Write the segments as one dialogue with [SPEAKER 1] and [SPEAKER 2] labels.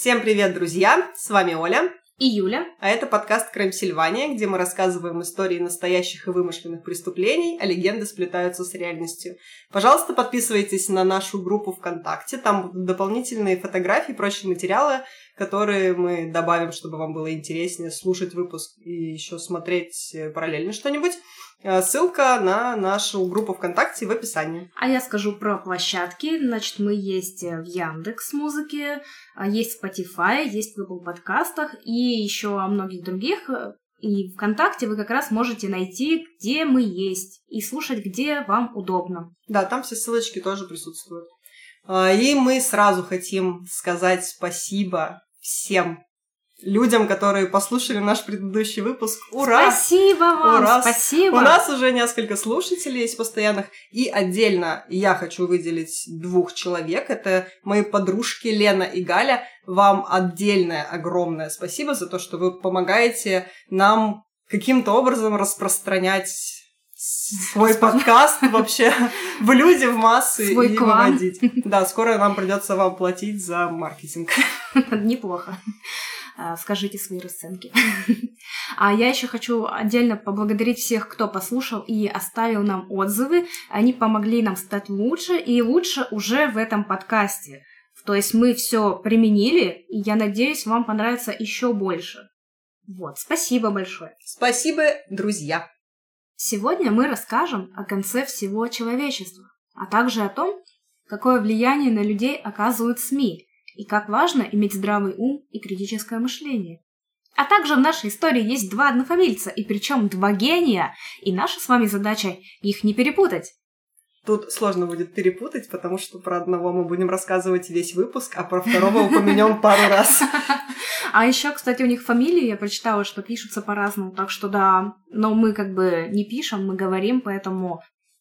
[SPEAKER 1] Всем привет, друзья! С вами Оля.
[SPEAKER 2] И Юля.
[SPEAKER 1] А это подкаст «Крым Сильвания», где мы рассказываем истории настоящих и вымышленных преступлений, а легенды сплетаются с реальностью. Пожалуйста, подписывайтесь на нашу группу ВКонтакте. Там будут дополнительные фотографии и прочие материалы, которые мы добавим, чтобы вам было интереснее слушать выпуск и еще смотреть э, параллельно что-нибудь. Э, ссылка на нашу группу ВКонтакте в описании.
[SPEAKER 2] А я скажу про площадки. Значит, мы есть в Яндекс Музыке, а есть в Spotify, есть в Google подкастах и еще о многих других. И ВКонтакте вы как раз можете найти, где мы есть, и слушать, где вам удобно.
[SPEAKER 1] Да, там все ссылочки тоже присутствуют. И мы сразу хотим сказать спасибо всем людям, которые послушали наш предыдущий выпуск. Ура!
[SPEAKER 2] Спасибо вам!
[SPEAKER 1] Ура!
[SPEAKER 2] Спасибо!
[SPEAKER 1] У нас уже несколько слушателей есть постоянных. И отдельно я хочу выделить двух человек. Это мои подружки Лена и Галя. Вам отдельное огромное спасибо за то, что вы помогаете нам каким-то образом распространять свой подкаст вообще в люди, в массы
[SPEAKER 2] Свой
[SPEAKER 1] и
[SPEAKER 2] клан.
[SPEAKER 1] выводить. Да, скоро нам придется вам платить за маркетинг.
[SPEAKER 2] Неплохо. А, Скажите свои расценки. А я еще хочу отдельно поблагодарить всех, кто послушал и оставил нам отзывы. Они помогли нам стать лучше и лучше уже в этом подкасте. То есть мы все применили, и я надеюсь, вам понравится еще больше. Вот, спасибо большое.
[SPEAKER 1] Спасибо, друзья.
[SPEAKER 2] Сегодня мы расскажем о конце всего человечества, а также о том, какое влияние на людей оказывают СМИ и как важно иметь здравый ум и критическое мышление. А также в нашей истории есть два однофамильца, и причем два гения, и наша с вами задача их не перепутать.
[SPEAKER 1] Тут сложно будет перепутать, потому что про одного мы будем рассказывать весь выпуск, а про второго упомянем пару раз.
[SPEAKER 2] А еще, кстати, у них фамилии, я прочитала, что пишутся по-разному, так что да, но мы как бы не пишем, мы говорим, поэтому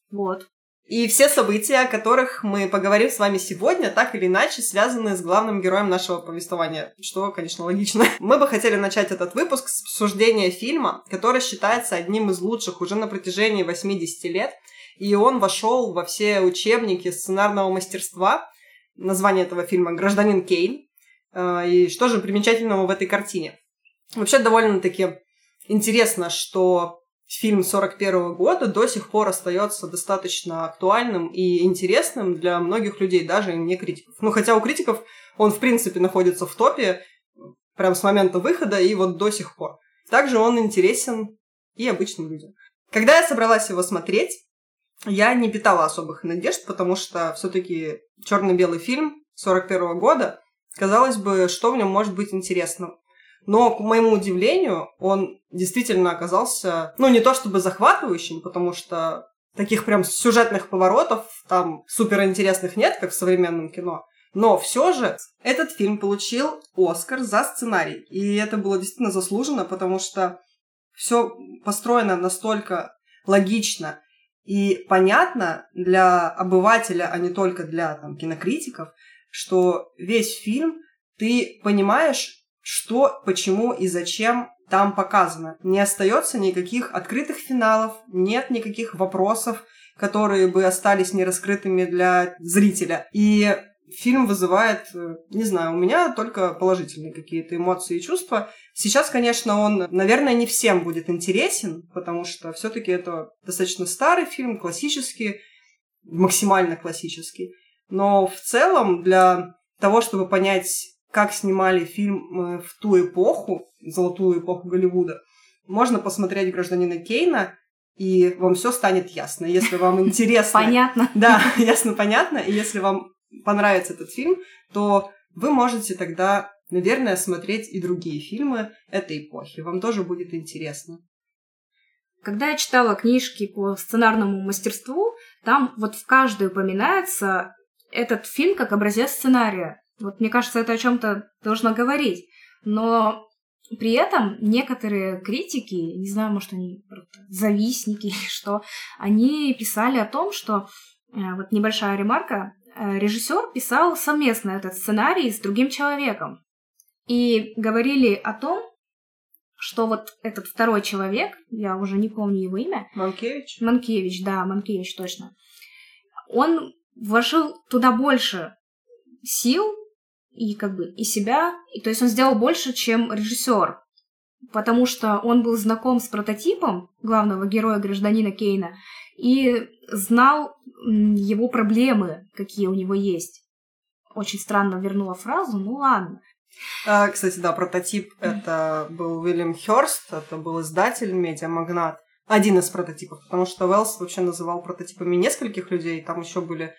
[SPEAKER 2] вот.
[SPEAKER 1] И все события, о которых мы поговорим с вами сегодня, так или иначе связаны с главным героем нашего повествования, что, конечно, логично. Мы бы хотели начать этот выпуск с обсуждения фильма, который считается одним из лучших уже на протяжении 80 лет, и он вошел во все учебники сценарного мастерства. Название этого фильма «Гражданин Кейн». Э, И что же примечательного в этой картине? Вообще довольно-таки интересно, что фильм 41 года до сих пор остается достаточно актуальным и интересным для многих людей, даже не критиков. Ну, хотя у критиков он, в принципе, находится в топе прям с момента выхода и вот до сих пор. Также он интересен и обычным людям. Когда я собралась его смотреть, я не питала особых надежд, потому что все-таки черно-белый фильм 41 года, казалось бы, что в нем может быть интересного. Но, к моему удивлению, он действительно оказался, ну, не то чтобы захватывающим, потому что таких прям сюжетных поворотов там суперинтересных нет, как в современном кино. Но все же этот фильм получил Оскар за сценарий. И это было действительно заслуженно, потому что все построено настолько логично и понятно для обывателя, а не только для там, кинокритиков, что весь фильм ты понимаешь, что, почему и зачем там показано. Не остается никаких открытых финалов, нет никаких вопросов, которые бы остались нераскрытыми для зрителя. И фильм вызывает, э, не знаю, у меня только положительные какие-то эмоции и чувства. Сейчас, конечно, он, наверное, не всем будет интересен, потому что все-таки это достаточно старый фильм, классический, максимально классический. Но в целом для того, чтобы понять как снимали фильм э, в ту эпоху, золотую эпоху Голливуда, можно посмотреть «Гражданина Кейна», и вам все станет ясно. Если вам интересно...
[SPEAKER 2] Понятно.
[SPEAKER 1] Да, ясно, понятно. И если вам понравится этот фильм, то вы можете тогда, наверное, смотреть и другие фильмы этой эпохи. Вам тоже будет интересно.
[SPEAKER 2] Когда я читала книжки по сценарному мастерству, там вот в каждой упоминается этот фильм как образец сценария. Вот мне кажется, это о чем-то должно говорить. Но при этом некоторые критики, не знаю, может, они просто завистники или что, они писали о том, что э, вот небольшая ремарка, э, режиссер писал совместно этот сценарий с другим человеком. И говорили о том, что вот этот второй человек, я уже не помню его имя,
[SPEAKER 1] Манкевич?
[SPEAKER 2] Манкевич, да, Манкевич, точно, он вложил туда больше сил и как бы и себя, и то есть он сделал больше, чем режиссер, потому что он был знаком с прототипом главного героя гражданина Кейна и знал его проблемы, какие у него есть. Очень странно вернула фразу, ну ладно.
[SPEAKER 1] А, кстати, да, прототип это был Уильям Хёрст, это был издатель, медиамагнат. Один из прототипов, потому что Уэллс вообще называл прототипами нескольких людей, там еще были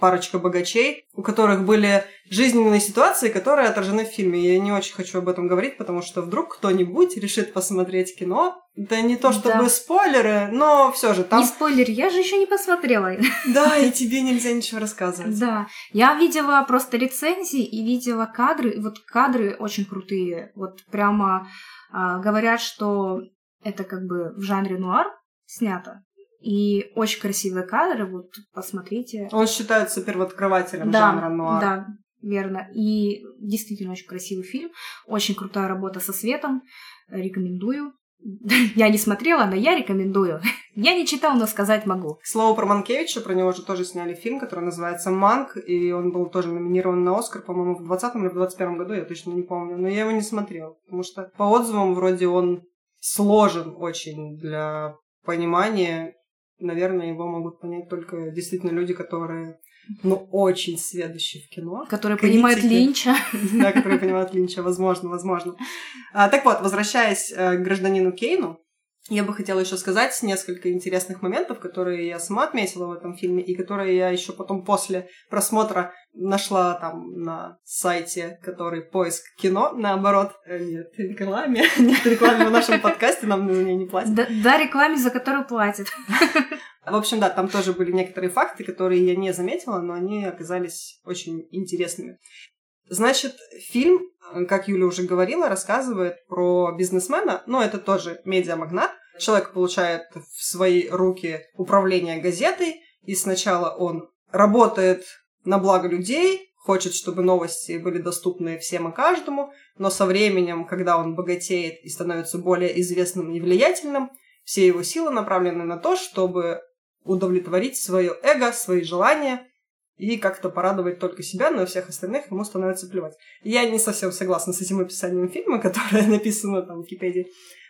[SPEAKER 1] парочка богачей, у которых были жизненные ситуации, которые отражены в фильме. Я не очень хочу об этом говорить, потому что вдруг кто-нибудь решит посмотреть кино. Это не то чтобы да. спойлеры, но все же там...
[SPEAKER 2] Не спойлер, я же еще не посмотрела.
[SPEAKER 1] Да, и тебе нельзя ничего рассказывать.
[SPEAKER 2] Да, я видела просто рецензии и видела кадры, и вот кадры очень крутые. Вот прямо а, говорят, что это как бы в жанре нуар снято. И очень красивые кадры, вот посмотрите.
[SPEAKER 1] Он считается первооткрывателем
[SPEAKER 2] да,
[SPEAKER 1] жанра нуар.
[SPEAKER 2] Да, верно. И действительно очень красивый фильм, очень крутая работа со светом, рекомендую. Я не смотрела, но я рекомендую. Я не читал, но сказать могу.
[SPEAKER 1] Слово про Манкевича, про него же тоже сняли фильм, который называется «Манк», и он был тоже номинирован на Оскар, по-моему, в 20 или в 21 году, я точно не помню, но я его не смотрела, потому что по отзывам вроде он сложен очень для понимания наверное, его могут понять только действительно люди, которые, ну, очень сведущие в кино.
[SPEAKER 2] Которые критики. понимают Линча.
[SPEAKER 1] Да, которые понимают Линча, возможно, возможно. А, так вот, возвращаясь э, к гражданину Кейну, я бы хотела еще сказать несколько интересных моментов, которые я сама отметила в этом фильме, и которые я еще потом после просмотра нашла там на сайте, который поиск кино, наоборот, э, нет рекламе, нет рекламы в нашем подкасте, нам за нее не платят.
[SPEAKER 2] Да, да, рекламе, за которую платят.
[SPEAKER 1] В общем, да, там тоже были некоторые факты, которые я не заметила, но они оказались очень интересными. Значит, фильм, как Юля уже говорила, рассказывает про бизнесмена, но это тоже медиамагнат. Человек получает в свои руки управление газетой, и сначала он работает на благо людей, хочет, чтобы новости были доступны всем и каждому, но со временем, когда он богатеет и становится более известным и влиятельным, все его силы направлены на то, чтобы удовлетворить свое эго, свои желания и как-то порадовать только себя, но всех остальных ему становится плевать. Я не совсем согласна с этим описанием фильма, которое написано там в Википедии,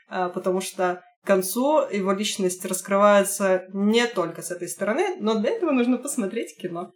[SPEAKER 1] а, потому что к концу его личность раскрывается не только с этой стороны, но для этого нужно посмотреть кино.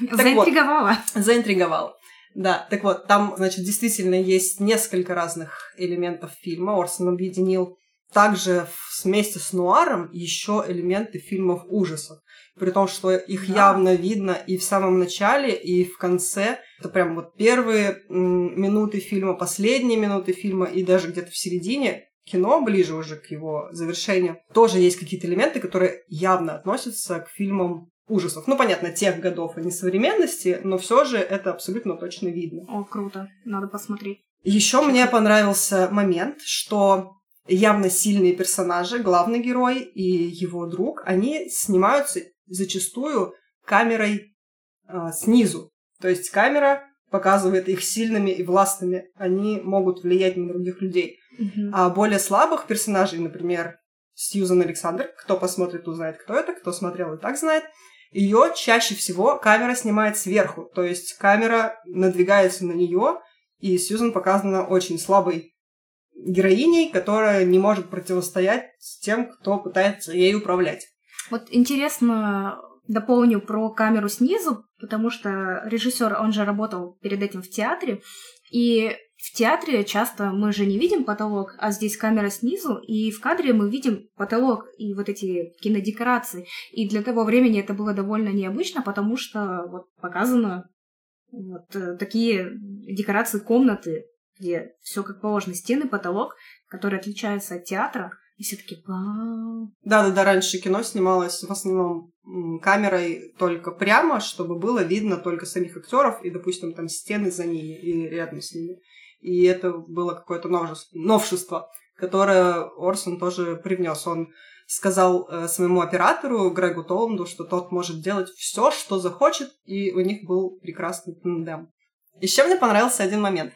[SPEAKER 2] Заинтриговала.
[SPEAKER 1] Вот, заинтриговала. Да, так вот, там, значит, действительно есть несколько разных элементов фильма. Орсон объединил также вместе с нуаром еще элементы фильмов ужасов. При том, что их да. явно видно и в самом начале, и в конце. Это прям вот первые минуты фильма, последние минуты фильма, и даже где-то в середине кино, ближе уже к его завершению, тоже есть какие-то элементы, которые явно относятся к фильмам ужасов. Ну, понятно, тех годов, а не современности, но все же это абсолютно точно видно.
[SPEAKER 2] О, круто. Надо посмотреть.
[SPEAKER 1] Еще мне понравился момент, что явно сильные персонажи, главный герой и его друг, они снимаются зачастую камерой э, снизу. То есть камера показывает их сильными и властными. Они могут влиять на других людей. Mm-hmm. А более слабых персонажей, например, Сьюзан Александр, кто посмотрит, узнает, кто это, кто смотрел и так знает, ее чаще всего камера снимает сверху. То есть камера надвигается на нее, и Сьюзан показана очень слабой героиней, которая не может противостоять тем, кто пытается ей управлять.
[SPEAKER 2] Вот интересно, дополню про камеру снизу, потому что режиссер, он же работал перед этим в театре, и в театре часто мы же не видим потолок, а здесь камера снизу, и в кадре мы видим потолок и вот эти кинодекорации. И для того времени это было довольно необычно, потому что вот показано вот э, такие декорации комнаты, где все как положено, стены, потолок, которые отличаются от театра. И все таки вау.
[SPEAKER 1] Да-да-да, раньше кино снималось в основном камерой только прямо, чтобы было видно только самих актеров и, допустим, там стены за ними или рядом с ними. И это было какое-то новшество, которое Орсон тоже привнес. Он сказал э, своему оператору Грегу Толанду, что тот может делать все, что захочет, и у них был прекрасный тандем. Еще мне понравился один момент.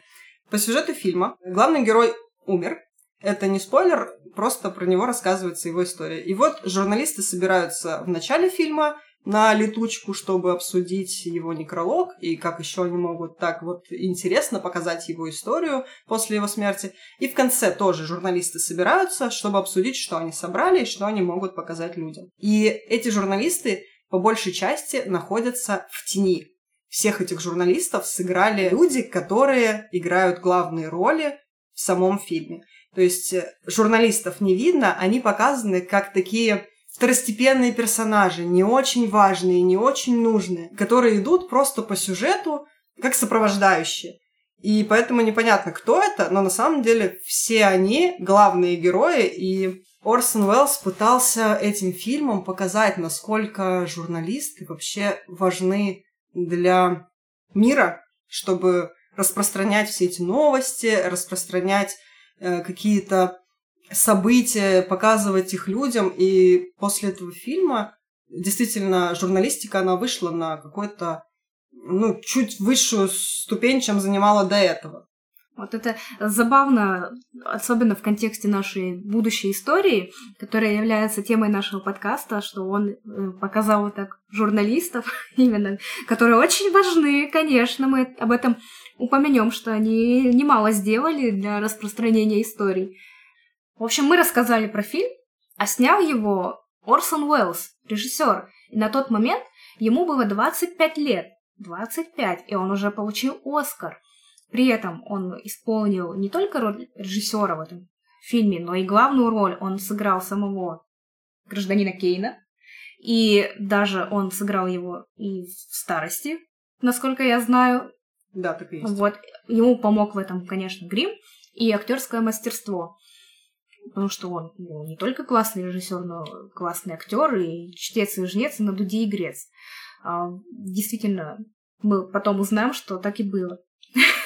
[SPEAKER 1] По сюжету фильма главный герой умер. Это не спойлер, просто про него рассказывается его история. И вот журналисты собираются в начале фильма на летучку, чтобы обсудить его некролог и как еще они могут так вот интересно показать его историю после его смерти. И в конце тоже журналисты собираются, чтобы обсудить, что они собрали и что они могут показать людям. И эти журналисты по большей части находятся в тени. Всех этих журналистов сыграли люди, которые играют главные роли в самом фильме. То есть э, журналистов не видно, они показаны как такие второстепенные персонажи, не очень важные, не очень нужные, которые идут просто по сюжету как сопровождающие. И поэтому непонятно, кто это, но на самом деле все они главные герои, и Орсон Уэллс пытался этим фильмом показать, насколько журналисты вообще важны для мира, чтобы распространять все эти новости, распространять э, какие-то события, показывать их людям. И после этого фильма действительно журналистика, она вышла на какой-то, ну, чуть высшую ступень, чем занимала до этого.
[SPEAKER 2] Вот это забавно, особенно в контексте нашей будущей истории, которая является темой нашего подкаста, что он э, показал вот так журналистов именно, которые очень важны, конечно, мы об этом упомянем, что они немало сделали для распространения историй. В общем, мы рассказали про фильм, а снял его Орсон Уэллс, режиссер. И на тот момент ему было 25 лет. 25, и он уже получил Оскар. При этом он исполнил не только роль режиссера в этом фильме, но и главную роль он сыграл самого гражданина Кейна. И даже он сыграл его и в старости, насколько я знаю.
[SPEAKER 1] Да, так и есть.
[SPEAKER 2] Вот. Ему помог в этом, конечно, грим и актерское мастерство потому что он ну, не только классный режиссер, но классный актер и чтец и жнец, и на дуде и грец. А, действительно, мы потом узнаем, что так и было.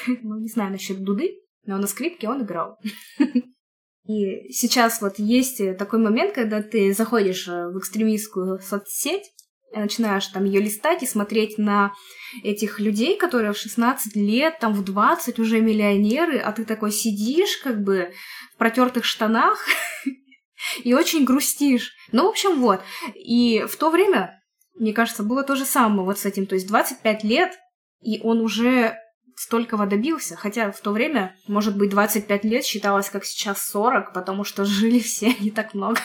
[SPEAKER 2] ну, не знаю насчет дуды, но на скрипке он играл. И сейчас вот есть такой момент, когда ты заходишь в экстремистскую соцсеть, начинаешь там ее листать и смотреть на этих людей, которые в 16 лет, там в 20 уже миллионеры, а ты такой сидишь как бы в протертых штанах и очень грустишь. Ну, в общем, вот. И в то время, мне кажется, было то же самое вот с этим. То есть 25 лет, и он уже столького добился. Хотя в то время, может быть, 25 лет считалось как сейчас 40, потому что жили все не так много.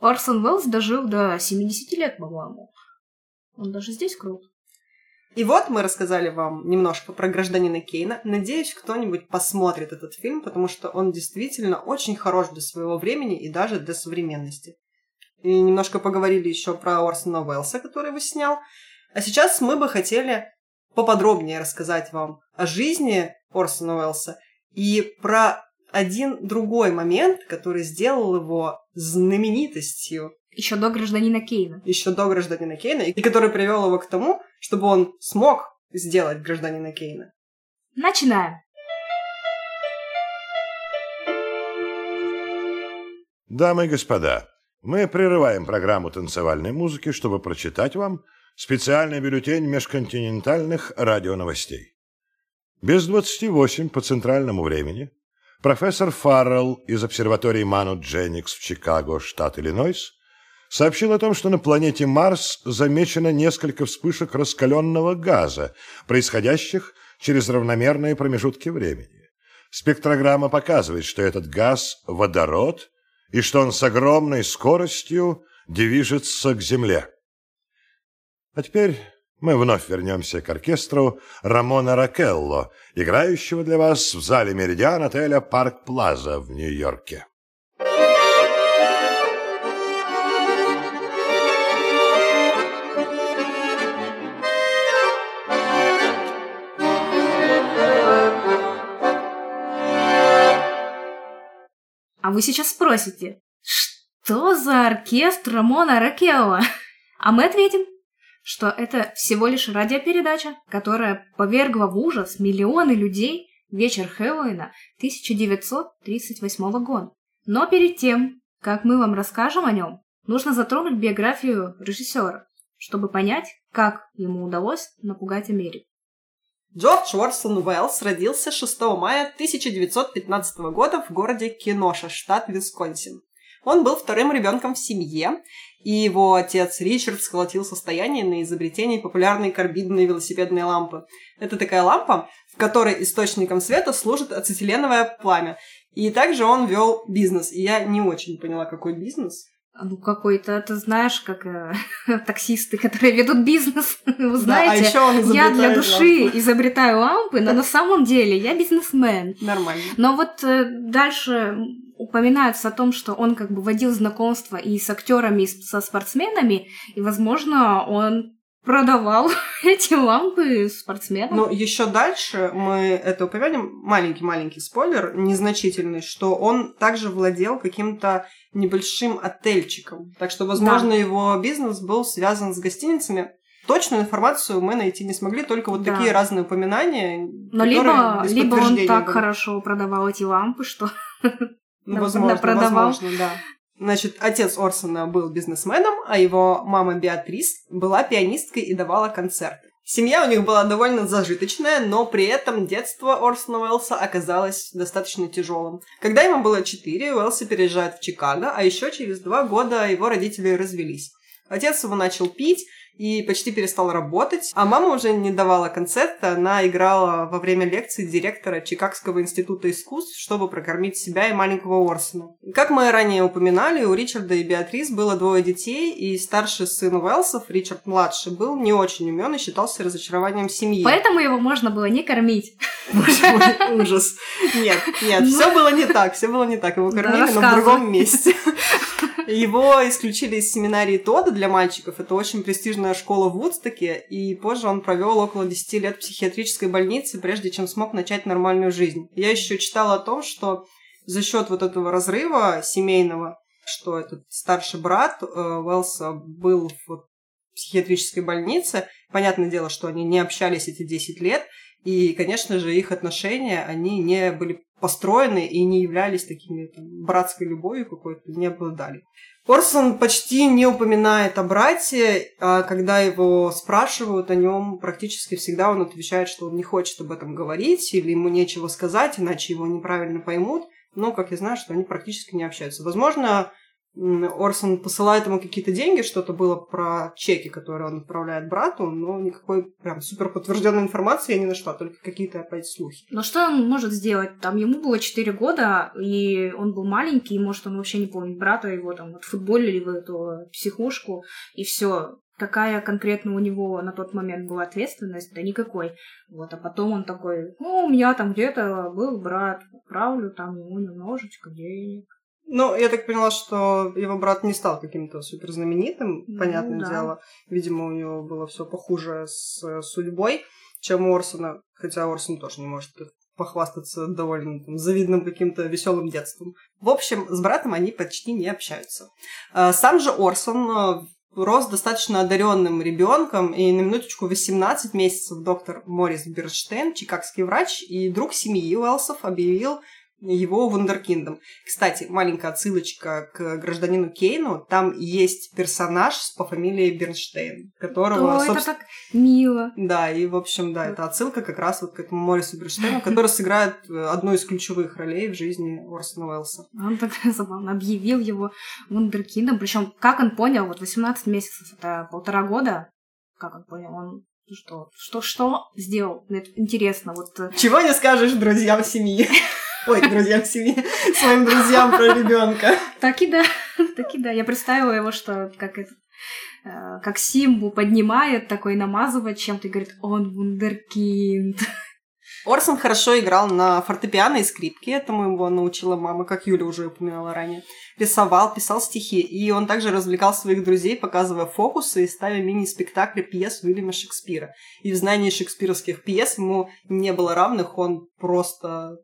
[SPEAKER 2] Орсон Уэллс дожил до 70 лет, по-моему. Он даже здесь крут.
[SPEAKER 1] И вот мы рассказали вам немножко про гражданина Кейна. Надеюсь, кто-нибудь посмотрит этот фильм, потому что он действительно очень хорош для своего времени и даже для современности. И немножко поговорили еще про Орсона Уэллса, который его снял. А сейчас мы бы хотели поподробнее рассказать вам о жизни Орсона Уэллса и про один другой момент, который сделал его знаменитостью
[SPEAKER 2] еще до гражданина Кейна.
[SPEAKER 1] Еще до гражданина Кейна, и который привел его к тому, чтобы он смог сделать гражданина Кейна.
[SPEAKER 2] Начинаем.
[SPEAKER 3] Дамы и господа, мы прерываем программу танцевальной музыки, чтобы прочитать вам специальный бюллетень межконтинентальных радионовостей. Без 28 по центральному времени профессор Фаррелл из обсерватории Ману Дженникс в Чикаго, штат Иллинойс, сообщил о том, что на планете Марс замечено несколько вспышек раскаленного газа, происходящих через равномерные промежутки времени. Спектрограмма показывает, что этот газ – водород, и что он с огромной скоростью движется к Земле. А теперь мы вновь вернемся к оркестру Рамона Ракелло, играющего для вас в зале «Меридиан» отеля «Парк Плаза» в Нью-Йорке.
[SPEAKER 2] А вы сейчас спросите, что за оркестр Рамона Ракелла? А мы ответим, что это всего лишь радиопередача, которая повергла в ужас миллионы людей вечер Хэллоуина 1938 года. Но перед тем, как мы вам расскажем о нем, нужно затронуть биографию режиссера, чтобы понять, как ему удалось напугать Америку.
[SPEAKER 1] Джордж Уорсон Уэллс родился 6 мая 1915 года в городе Кеноша, штат Висконсин. Он был вторым ребенком в семье, и его отец Ричард сколотил состояние на изобретении популярной карбидной велосипедной лампы. Это такая лампа, в которой источником света служит ацетиленовое пламя. И также он вел бизнес. И я не очень поняла, какой бизнес.
[SPEAKER 2] Ну, какой-то, ты знаешь, как э, таксисты, которые ведут бизнес. Вы знаете,
[SPEAKER 1] да, а
[SPEAKER 2] я для души лампы. изобретаю лампы, но на самом деле я бизнесмен.
[SPEAKER 1] Нормально.
[SPEAKER 2] Но вот э, дальше упоминается о том, что он как бы водил знакомства и с актерами, и со спортсменами, и, возможно, он продавал эти лампы спортсменам.
[SPEAKER 1] Ну, еще дальше мы это упомянем, маленький-маленький спойлер, незначительный, что он также владел каким-то небольшим отельчиком. Так что, возможно, да. его бизнес был связан с гостиницами. Точную информацию мы найти не смогли, только вот да. такие разные упоминания.
[SPEAKER 2] Но либо, либо он так были. хорошо продавал эти лампы, что
[SPEAKER 1] ну, возможно, возможно, да. Значит, отец Орсона был бизнесменом, а его мама Беатрис была пианисткой и давала концерты. Семья у них была довольно зажиточная, но при этом детство Орсона Уэллса оказалось достаточно тяжелым. Когда ему было 4, Уэллса переезжает в Чикаго, а еще через два года его родители развелись. Отец его начал пить, и почти перестал работать. А мама уже не давала концерта, она играла во время лекции директора Чикагского института искусств, чтобы прокормить себя и маленького Орсона. Как мы ранее упоминали, у Ричарда и Беатрис было двое детей, и старший сын Уэлсов, Ричард младший, был не очень умен и считался разочарованием семьи.
[SPEAKER 2] Поэтому его можно было не кормить.
[SPEAKER 1] Боже мой, ужас. Нет, нет, все было не так, все было не так. Его кормили, но в другом месте. Его исключили из семинарии Тода для мальчиков. Это очень престижная школа в Вудстоке. И позже он провел около 10 лет в психиатрической больнице, прежде чем смог начать нормальную жизнь. Я еще читала о том, что за счет вот этого разрыва семейного, что этот старший брат э, Уэлса был в психиатрической больнице. Понятное дело, что они не общались эти 10 лет. И, конечно же, их отношения, они не были построены и не являлись такими там, братской любовью какой-то, не обладали. Орсон почти не упоминает о брате, а когда его спрашивают о нем, практически всегда он отвечает, что он не хочет об этом говорить или ему нечего сказать, иначе его неправильно поймут. Но, как я знаю, что они практически не общаются. Возможно, Орсон посылает ему какие-то деньги, что-то было про чеки, которые он отправляет брату, но никакой прям супер подтвержденной информации я не нашла, только какие-то опять слухи.
[SPEAKER 2] Но что он может сделать? Там ему было 4 года, и он был маленький, и, может, он вообще не помнит брата, его там отфутболили в эту психушку, и все. Какая конкретно у него на тот момент была ответственность? Да никакой. Вот, а потом он такой, ну, у меня там где-то был брат, отправлю там ему немножечко денег.
[SPEAKER 1] Ну, я так поняла, что его брат не стал каким-то суперзнаменитым, ну, понятное да. дело. Видимо, у него было все похуже с э, судьбой, чем у Орсона, хотя Орсон тоже не может похвастаться довольно там, завидным каким-то веселым детством. В общем, с братом они почти не общаются. А, сам же Орсон э, рос достаточно одаренным ребенком, и на минуточку 18 месяцев доктор Морис Берштейн, чикагский врач и друг семьи Уэлсов, объявил его вундеркиндом. Кстати, маленькая отсылочка к гражданину Кейну. Там есть персонаж по фамилии Бернштейн, которого...
[SPEAKER 2] О, собственно... это так мило.
[SPEAKER 1] Да, и, в общем, да, это отсылка как раз вот к этому Морису Бернштейну, который сыграет э, одну из ключевых ролей в жизни Орсона Уэллса.
[SPEAKER 2] Он так забавно объявил его вундеркиндом. Причем, как он понял, вот 18 месяцев, это полтора года, как он понял, он что, что, что сделал? Мне интересно, вот... Э,
[SPEAKER 1] Чего не скажешь друзьям семьи? Ой, друзьям семьи, своим друзьям про ребенка.
[SPEAKER 2] Так и да, так и да. Я представила его, что как это э, как Симбу поднимает, такой намазывает чем-то и говорит, он вундеркинд.
[SPEAKER 1] Орсон хорошо играл на фортепиано и скрипке, этому его научила мама, как Юля уже упоминала ранее. Рисовал, писал стихи, и он также развлекал своих друзей, показывая фокусы и ставя мини-спектакли пьес Уильяма Шекспира. И в знании шекспировских пьес ему не было равных, он просто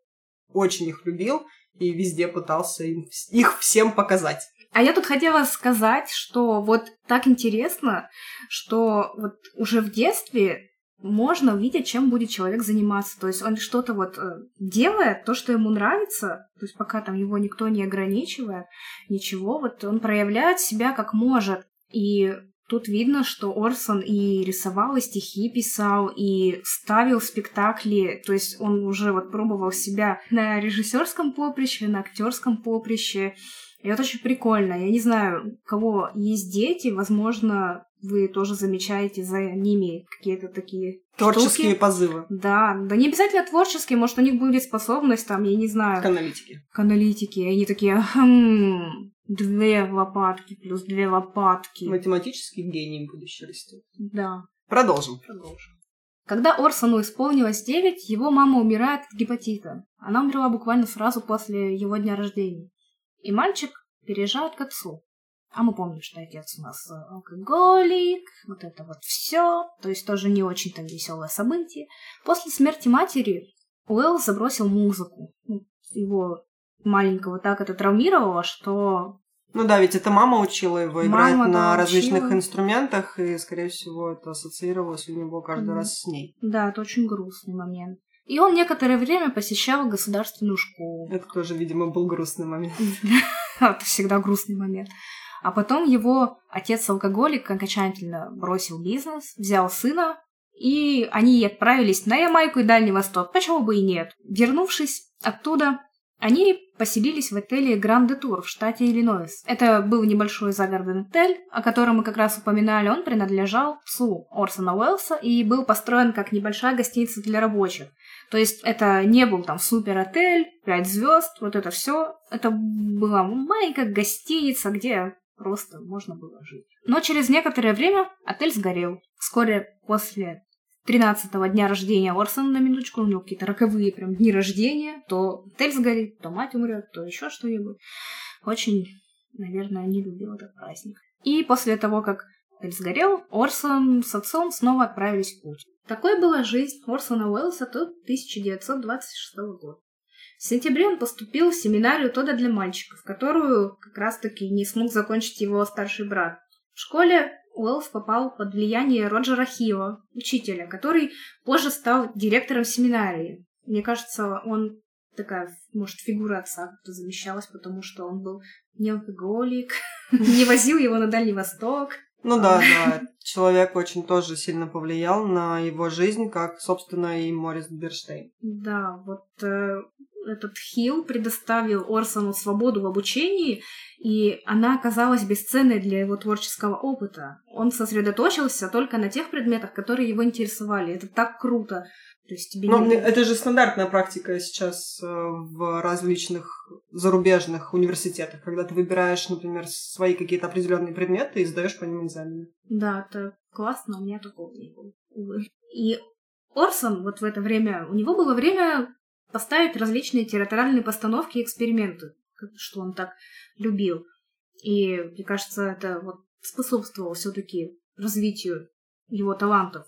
[SPEAKER 1] очень их любил и везде пытался им, их всем показать.
[SPEAKER 2] А я тут хотела сказать, что вот так интересно, что вот уже в детстве можно увидеть, чем будет человек заниматься. То есть он что-то вот э, делает, то, что ему нравится, то есть пока там его никто не ограничивает, ничего, вот он проявляет себя как может. И Тут видно, что Орсон и рисовал, и стихи писал, и ставил спектакли. То есть он уже вот пробовал себя на режиссерском поприще, на актерском поприще. И это очень прикольно. Я не знаю, у кого есть дети, возможно, вы тоже замечаете за ними какие-то такие
[SPEAKER 1] Творческие
[SPEAKER 2] штуки.
[SPEAKER 1] позывы.
[SPEAKER 2] Да, да не обязательно творческие, может, у них будет способность, там, я не знаю,
[SPEAKER 1] К аналитике.
[SPEAKER 2] к аналитике, и они такие, хм, две лопатки плюс две лопатки.
[SPEAKER 1] Математический гений будущий растет.
[SPEAKER 2] Да.
[SPEAKER 1] Продолжим. Продолжим.
[SPEAKER 2] Когда Орсону исполнилось 9, его мама умирает от гепатита. Она умерла буквально сразу после его дня рождения. И мальчик переезжает к отцу. А мы помним, что отец у нас э, алкоголик, вот это вот все, то есть тоже не очень там веселое событие. После смерти матери Уэлл забросил музыку. Ну, Его маленького так это травмировало, что
[SPEAKER 1] Ну да, ведь это мама учила его играть
[SPEAKER 2] Мама,
[SPEAKER 1] на
[SPEAKER 2] да,
[SPEAKER 1] различных
[SPEAKER 2] учила.
[SPEAKER 1] инструментах, и, скорее всего, это ассоциировалось у него каждый
[SPEAKER 2] Мгм.
[SPEAKER 1] раз с ней.
[SPEAKER 2] да, это очень грустный момент. И он некоторое время посещал государственную школу.
[SPEAKER 1] Это тоже, видимо, был грустный момент.
[SPEAKER 2] Это всегда грустный момент. А потом его отец-алкоголик окончательно бросил бизнес, взял сына, и они отправились на Ямайку и Дальний Восток. Почему бы и нет? Вернувшись оттуда, они поселились в отеле Гранд де Тур в штате Иллинойс. Это был небольшой загородный отель, о котором мы как раз упоминали. Он принадлежал псу Орсона Уэллса и был построен как небольшая гостиница для рабочих. То есть это не был там супер отель, пять звезд, вот это все. Это была маленькая гостиница, где просто можно было жить. Но через некоторое время отель сгорел. Вскоре после 13-го дня рождения Орсона, на минуточку, у него какие-то роковые прям дни рождения, то отель сгорит, то мать умрет, то еще что-нибудь. Очень, наверное, не любил этот праздник. И после того, как отель сгорел, Орсон с отцом снова отправились в путь. Такой была жизнь Орсона Уэллса до 1926 года. В сентябре он поступил в семинарию Тода для мальчиков, которую как раз-таки не смог закончить его старший брат. В школе Уэллс попал под влияние Роджера Хилла, учителя, который позже стал директором семинарии. Мне кажется, он такая, может, фигура отца как-то замещалась, потому что он был не алкоголик, не возил его на Дальний Восток.
[SPEAKER 1] Ну да, да, человек очень тоже сильно повлиял на его жизнь, как, собственно, и Морис Берштейн.
[SPEAKER 2] Да, вот э, этот Хилл предоставил Орсону свободу в обучении, и она оказалась бесценной для его творческого опыта. Он сосредоточился только на тех предметах, которые его интересовали. Это так круто. То есть тебе
[SPEAKER 1] Но
[SPEAKER 2] не-
[SPEAKER 1] мне- это же стандартная практика сейчас э, в различных зарубежных университетах, когда ты выбираешь, например, свои какие-то определенные предметы и сдаешь по ним экзамены.
[SPEAKER 2] Да, это классно, у меня такого не было. увы. И Орсон вот в это время, у него было время поставить различные театральные постановки и эксперименты, что он так любил. И, мне кажется, это вот способствовало все-таки развитию его талантов.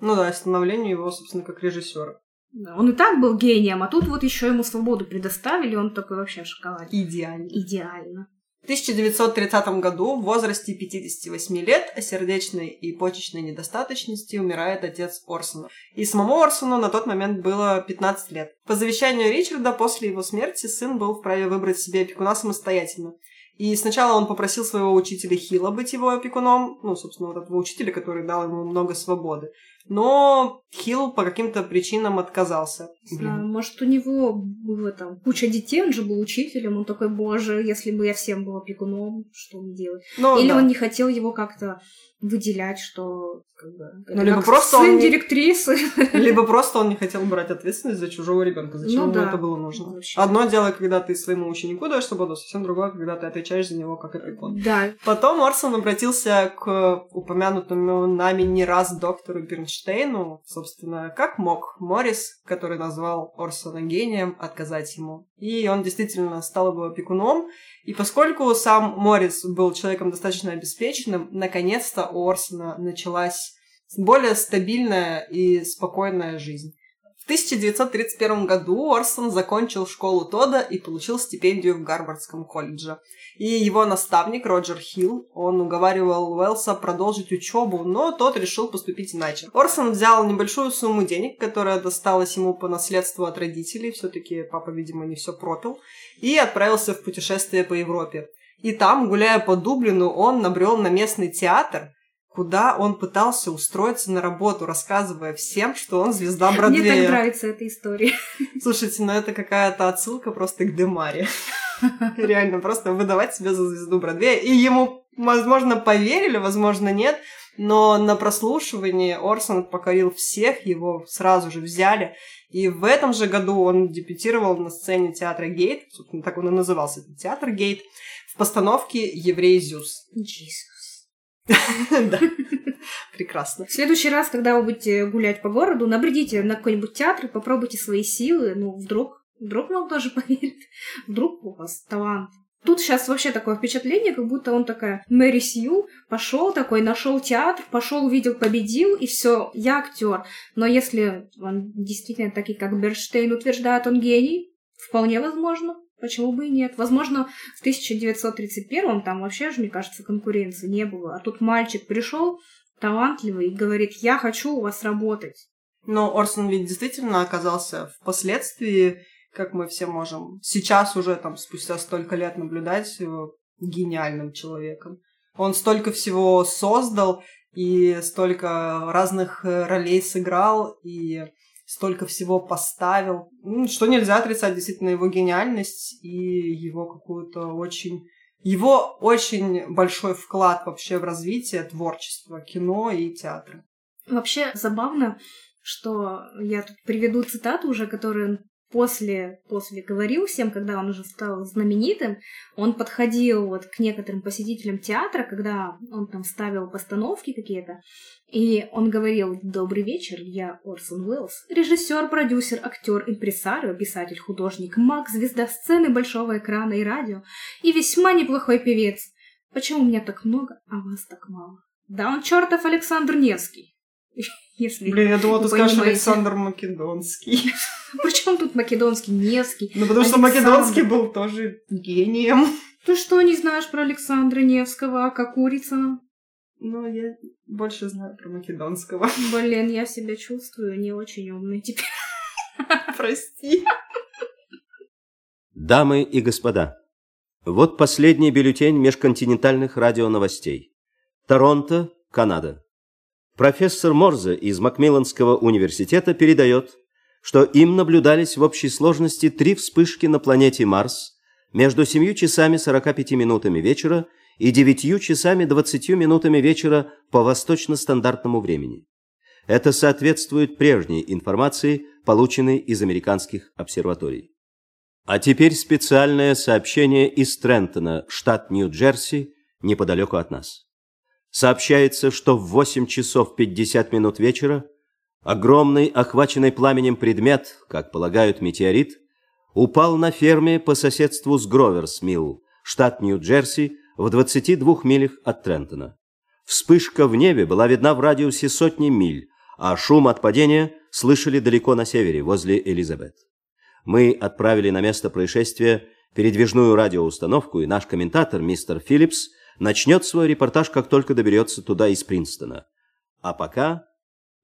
[SPEAKER 1] Ну да, становлению его, собственно, как режиссера.
[SPEAKER 2] Да, Он и так был гением, а тут вот еще ему свободу предоставили, он такой вообще в шоколаде.
[SPEAKER 1] Идеально.
[SPEAKER 2] Идеально.
[SPEAKER 1] В 1930 году в возрасте 58 лет о сердечной и почечной недостаточности умирает отец Орсона. И самому Орсону на тот момент было 15 лет. По завещанию Ричарда после его смерти сын был вправе выбрать себе опекуна самостоятельно. И сначала он попросил своего учителя Хила быть его опекуном, ну, собственно, вот этого учителя, который дал ему много свободы. Но Хилл по каким-то причинам отказался.
[SPEAKER 2] Не знаю, может, у него было там куча детей, он же был учителем, он такой, боже, если бы я всем был опекуном, что мне делать?
[SPEAKER 1] Ну,
[SPEAKER 2] Или
[SPEAKER 1] да.
[SPEAKER 2] он не хотел его как-то выделять, что как бы,
[SPEAKER 1] Ну, либо просто
[SPEAKER 2] сын
[SPEAKER 1] он не-
[SPEAKER 2] директрисы.
[SPEAKER 1] Либо просто он не хотел брать ответственность за чужого ребенка. Зачем
[SPEAKER 2] Ну
[SPEAKER 1] ему
[SPEAKER 2] да.
[SPEAKER 1] это было нужно?
[SPEAKER 2] Вообще.
[SPEAKER 1] Одно дело, когда ты своему ученику даешь свободу, совсем другое, когда ты отвечаешь за него как опекун.
[SPEAKER 2] Да,
[SPEAKER 1] Потом Орсон обратился к упомянутому нами не раз доктору Бернштейну, собственно, как мог Моррис, который назвал Орсона гением, отказать ему. И он действительно стал его опекуном. И поскольку сам Моррис был человеком достаточно обеспеченным, наконец-то у Орсона началась более стабильная и спокойная жизнь. В 1931 году Орсон закончил школу Тода и получил стипендию в Гарвардском колледже. И его наставник Роджер Хилл, он уговаривал Уэллса продолжить учебу, но тот решил поступить иначе. Орсон взял небольшую сумму денег, которая досталась ему по наследству от родителей, все-таки папа, видимо, не все пропил, и отправился в путешествие по Европе. И там, гуляя по Дублину, он набрел на местный театр куда он пытался устроиться на работу, рассказывая всем, что он звезда Бродвея.
[SPEAKER 2] Мне так нравится эта история.
[SPEAKER 1] Слушайте, ну это какая-то отсылка просто к Демаре. Реально, просто выдавать себя за звезду Бродвея. И ему, возможно, поверили, возможно, нет. Но на прослушивании Орсон покорил всех, его сразу же взяли. И в этом же году он дебютировал на сцене театра Гейт, так он и назывался, театр Гейт, в постановке «Еврей Зюс».
[SPEAKER 2] Иисус.
[SPEAKER 1] Да, прекрасно.
[SPEAKER 2] В следующий раз, когда вы будете гулять по городу, набредите на какой-нибудь театр, попробуйте свои силы, ну, вдруг, вдруг вам тоже поверит, вдруг у вас талант. Тут сейчас вообще такое впечатление, как будто он такая Мэри Сью, пошел такой, нашел театр, пошел, увидел, победил, и все, я актер. Но если он действительно такой, как Берштейн утверждает, он гений, вполне возможно. Почему бы и нет? Возможно, в 1931 там вообще же, мне кажется, конкуренции не было. А тут мальчик пришел, талантливый, и говорит, я хочу у вас работать.
[SPEAKER 1] Но Орсон ведь действительно оказался впоследствии как мы все можем сейчас уже там спустя столько лет наблюдать гениальным человеком. Он столько всего создал и столько разных э, ролей сыграл и столько всего поставил, что нельзя отрицать действительно его гениальность и его какую-то очень его очень большой вклад вообще в развитие творчества кино и театра.
[SPEAKER 2] Вообще забавно, что я тут приведу цитату уже, которую после, после говорил всем, когда он уже стал знаменитым, он подходил вот к некоторым посетителям театра, когда он там ставил постановки какие-то, и он говорил «Добрый вечер, я Орсон Уэллс, режиссер, продюсер, актер, импресарио, писатель, художник, маг, звезда сцены, большого экрана и радио, и весьма неплохой певец. Почему меня так много, а вас так мало?» Да он чертов Александр Невский. Если
[SPEAKER 1] Блин, я думала, ты скажешь Александр Македонский.
[SPEAKER 2] Причем тут Македонский, Невский?
[SPEAKER 1] Ну, потому что Македонский был тоже гением.
[SPEAKER 2] Ты что не знаешь про Александра Невского, а как курица?
[SPEAKER 1] Ну, я больше знаю про Македонского.
[SPEAKER 2] Блин, я себя чувствую не очень умной теперь.
[SPEAKER 1] Прости.
[SPEAKER 4] Дамы и господа, вот последний бюллетень межконтинентальных радионовостей. Торонто, Канада. Профессор Морзе из Макмилланского университета передает, что им наблюдались в общей сложности три вспышки на планете Марс между 7 часами 45 минутами вечера и 9 часами 20 минутами вечера по восточно-стандартному времени. Это соответствует прежней информации, полученной из американских обсерваторий. А теперь специальное сообщение из Трентона, штат Нью-Джерси, неподалеку от нас. Сообщается, что в 8 часов 50 минут вечера огромный, охваченный пламенем предмет, как полагают метеорит, упал на ферме по соседству с Гроверс-Милл, штат Нью-Джерси, в 22 милях от Трентона. Вспышка в небе была видна в радиусе сотни миль, а шум от падения слышали далеко на севере, возле Элизабет. Мы отправили на место происшествия передвижную радиоустановку, и наш комментатор, мистер Филлипс, начнет свой репортаж, как только доберется туда из Принстона. А пока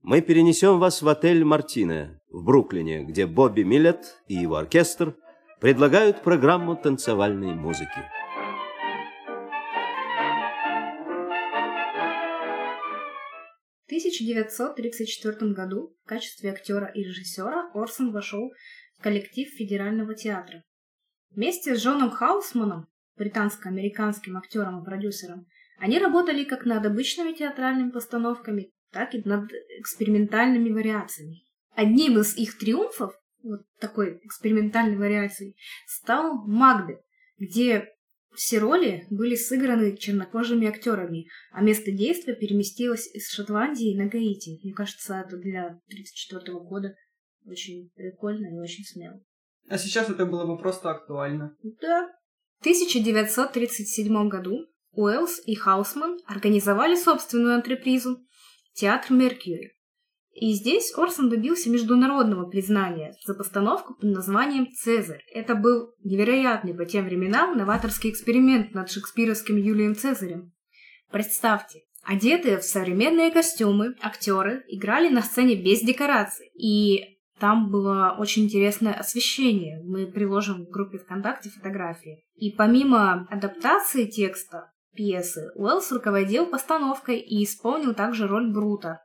[SPEAKER 4] мы перенесем вас в отель «Мартине» в Бруклине, где Бобби Миллет и его оркестр предлагают программу танцевальной музыки.
[SPEAKER 2] В 1934 году в качестве актера и режиссера Орсон вошел в коллектив Федерального театра. Вместе с Джоном Хаусманом британско-американским актером и продюсером, они работали как над обычными театральными постановками, так и над экспериментальными вариациями. Одним из их триумфов, вот такой экспериментальной вариацией, стал Магбет, где все роли были сыграны чернокожими актерами, а место действия переместилось из Шотландии на Гаити. Мне кажется, это для 1934 года очень прикольно и очень смело.
[SPEAKER 1] А сейчас это было бы просто актуально.
[SPEAKER 2] Да, в 1937 году Уэллс и Хаусман организовали собственную антрепризу – театр Меркьюри. И здесь Орсон добился международного признания за постановку под названием «Цезарь». Это был невероятный по тем временам новаторский эксперимент над шекспировским Юлием Цезарем. Представьте, одетые в современные костюмы, актеры играли на сцене без декораций. И там было очень интересное освещение. Мы приложим в группе ВКонтакте фотографии. И помимо адаптации текста, пьесы. Уэллс руководил постановкой и исполнил также роль Брута.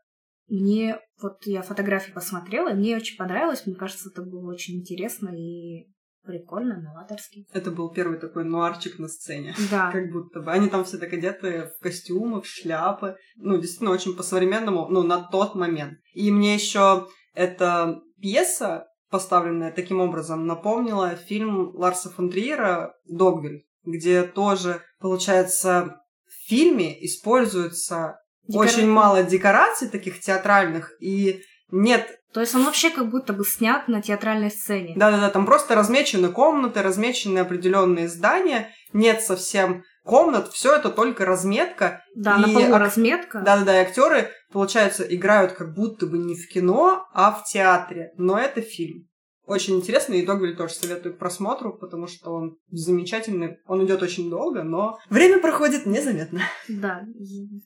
[SPEAKER 2] Мне, вот я фотографии посмотрела, и мне очень понравилось. Мне кажется, это было очень интересно и прикольно, новаторски.
[SPEAKER 1] Это был первый такой нуарчик на сцене.
[SPEAKER 2] Да.
[SPEAKER 1] Как будто бы. Они там все так одеты в костюмы, в шляпы. Ну, действительно, очень по-современному, ну, на тот момент. И мне еще эта пьеса, поставленная таким образом, напомнила фильм Ларса фон Триера «Догвиль», где тоже, получается, в фильме используется
[SPEAKER 2] Декора-
[SPEAKER 1] очень мало декораций таких театральных, и нет
[SPEAKER 2] То есть он вообще как будто бы снят на театральной сцене.
[SPEAKER 1] да-да-да, там просто размечены комнаты, размечены определенные здания, нет совсем комнат, все это только разметка.
[SPEAKER 2] Да, на
[SPEAKER 1] И
[SPEAKER 2] полу
[SPEAKER 1] ак-
[SPEAKER 2] разметка.
[SPEAKER 1] Да-да-да, актеры, получается, играют как будто бы не в кино, а в театре, но это фильм. Очень интересно, и Догвиль тоже советую к просмотру, потому что он замечательный. Он идет очень долго, но время проходит незаметно.
[SPEAKER 2] Да,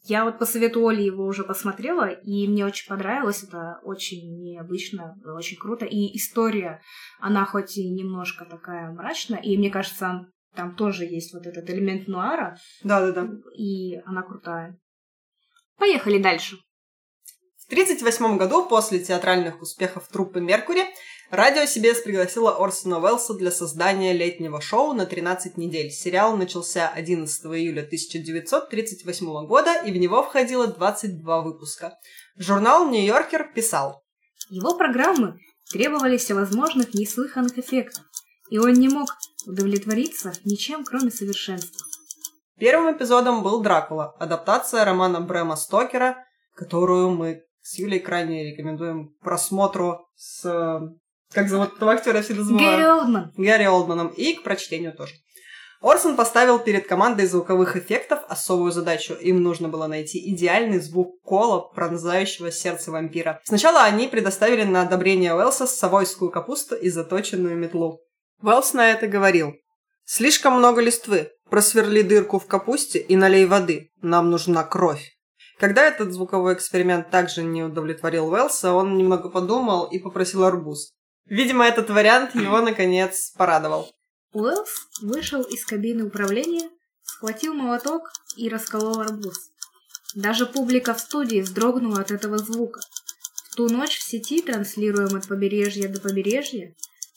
[SPEAKER 2] я вот по совету Оли его уже посмотрела, и мне очень понравилось, это очень необычно, очень круто. И история, она хоть и немножко такая мрачная, и мне кажется, там тоже есть вот этот элемент нуара,
[SPEAKER 1] Да-да-да.
[SPEAKER 2] и она крутая. Поехали дальше.
[SPEAKER 1] В 1938 году, после театральных успехов труппы «Меркури», радио CBS пригласила Орсона Уэллса для создания летнего шоу на 13 недель. Сериал начался 11 июля 1938 года, и в него входило 22 выпуска. Журнал «Нью-Йоркер» писал
[SPEAKER 2] Его программы требовали всевозможных неслыханных эффектов, и он не мог удовлетвориться ничем, кроме совершенства.
[SPEAKER 1] Первым эпизодом был «Дракула», адаптация романа Брэма Стокера, которую мы с Юлей крайне рекомендуем к просмотру с... Как зовут этого актера, я всегда забываю.
[SPEAKER 2] Гэри Олдман.
[SPEAKER 1] Гарри Олдманом и к прочтению тоже. Орсон поставил перед командой звуковых эффектов особую задачу. Им нужно было найти идеальный звук кола, пронзающего сердце вампира. Сначала они предоставили на одобрение Уэлса совойскую капусту и заточенную метлу. Уэллс на это говорил. «Слишком много листвы. Просверли дырку в капусте и налей воды. Нам нужна кровь». Когда этот звуковой эксперимент также не удовлетворил Уэллса, он немного подумал и попросил арбуз. Видимо, этот вариант его, наконец, порадовал.
[SPEAKER 2] Уэллс вышел из кабины управления, схватил молоток и расколол арбуз. Даже публика в студии вздрогнула от этого звука. В ту ночь в сети, транслируем от побережья до побережья,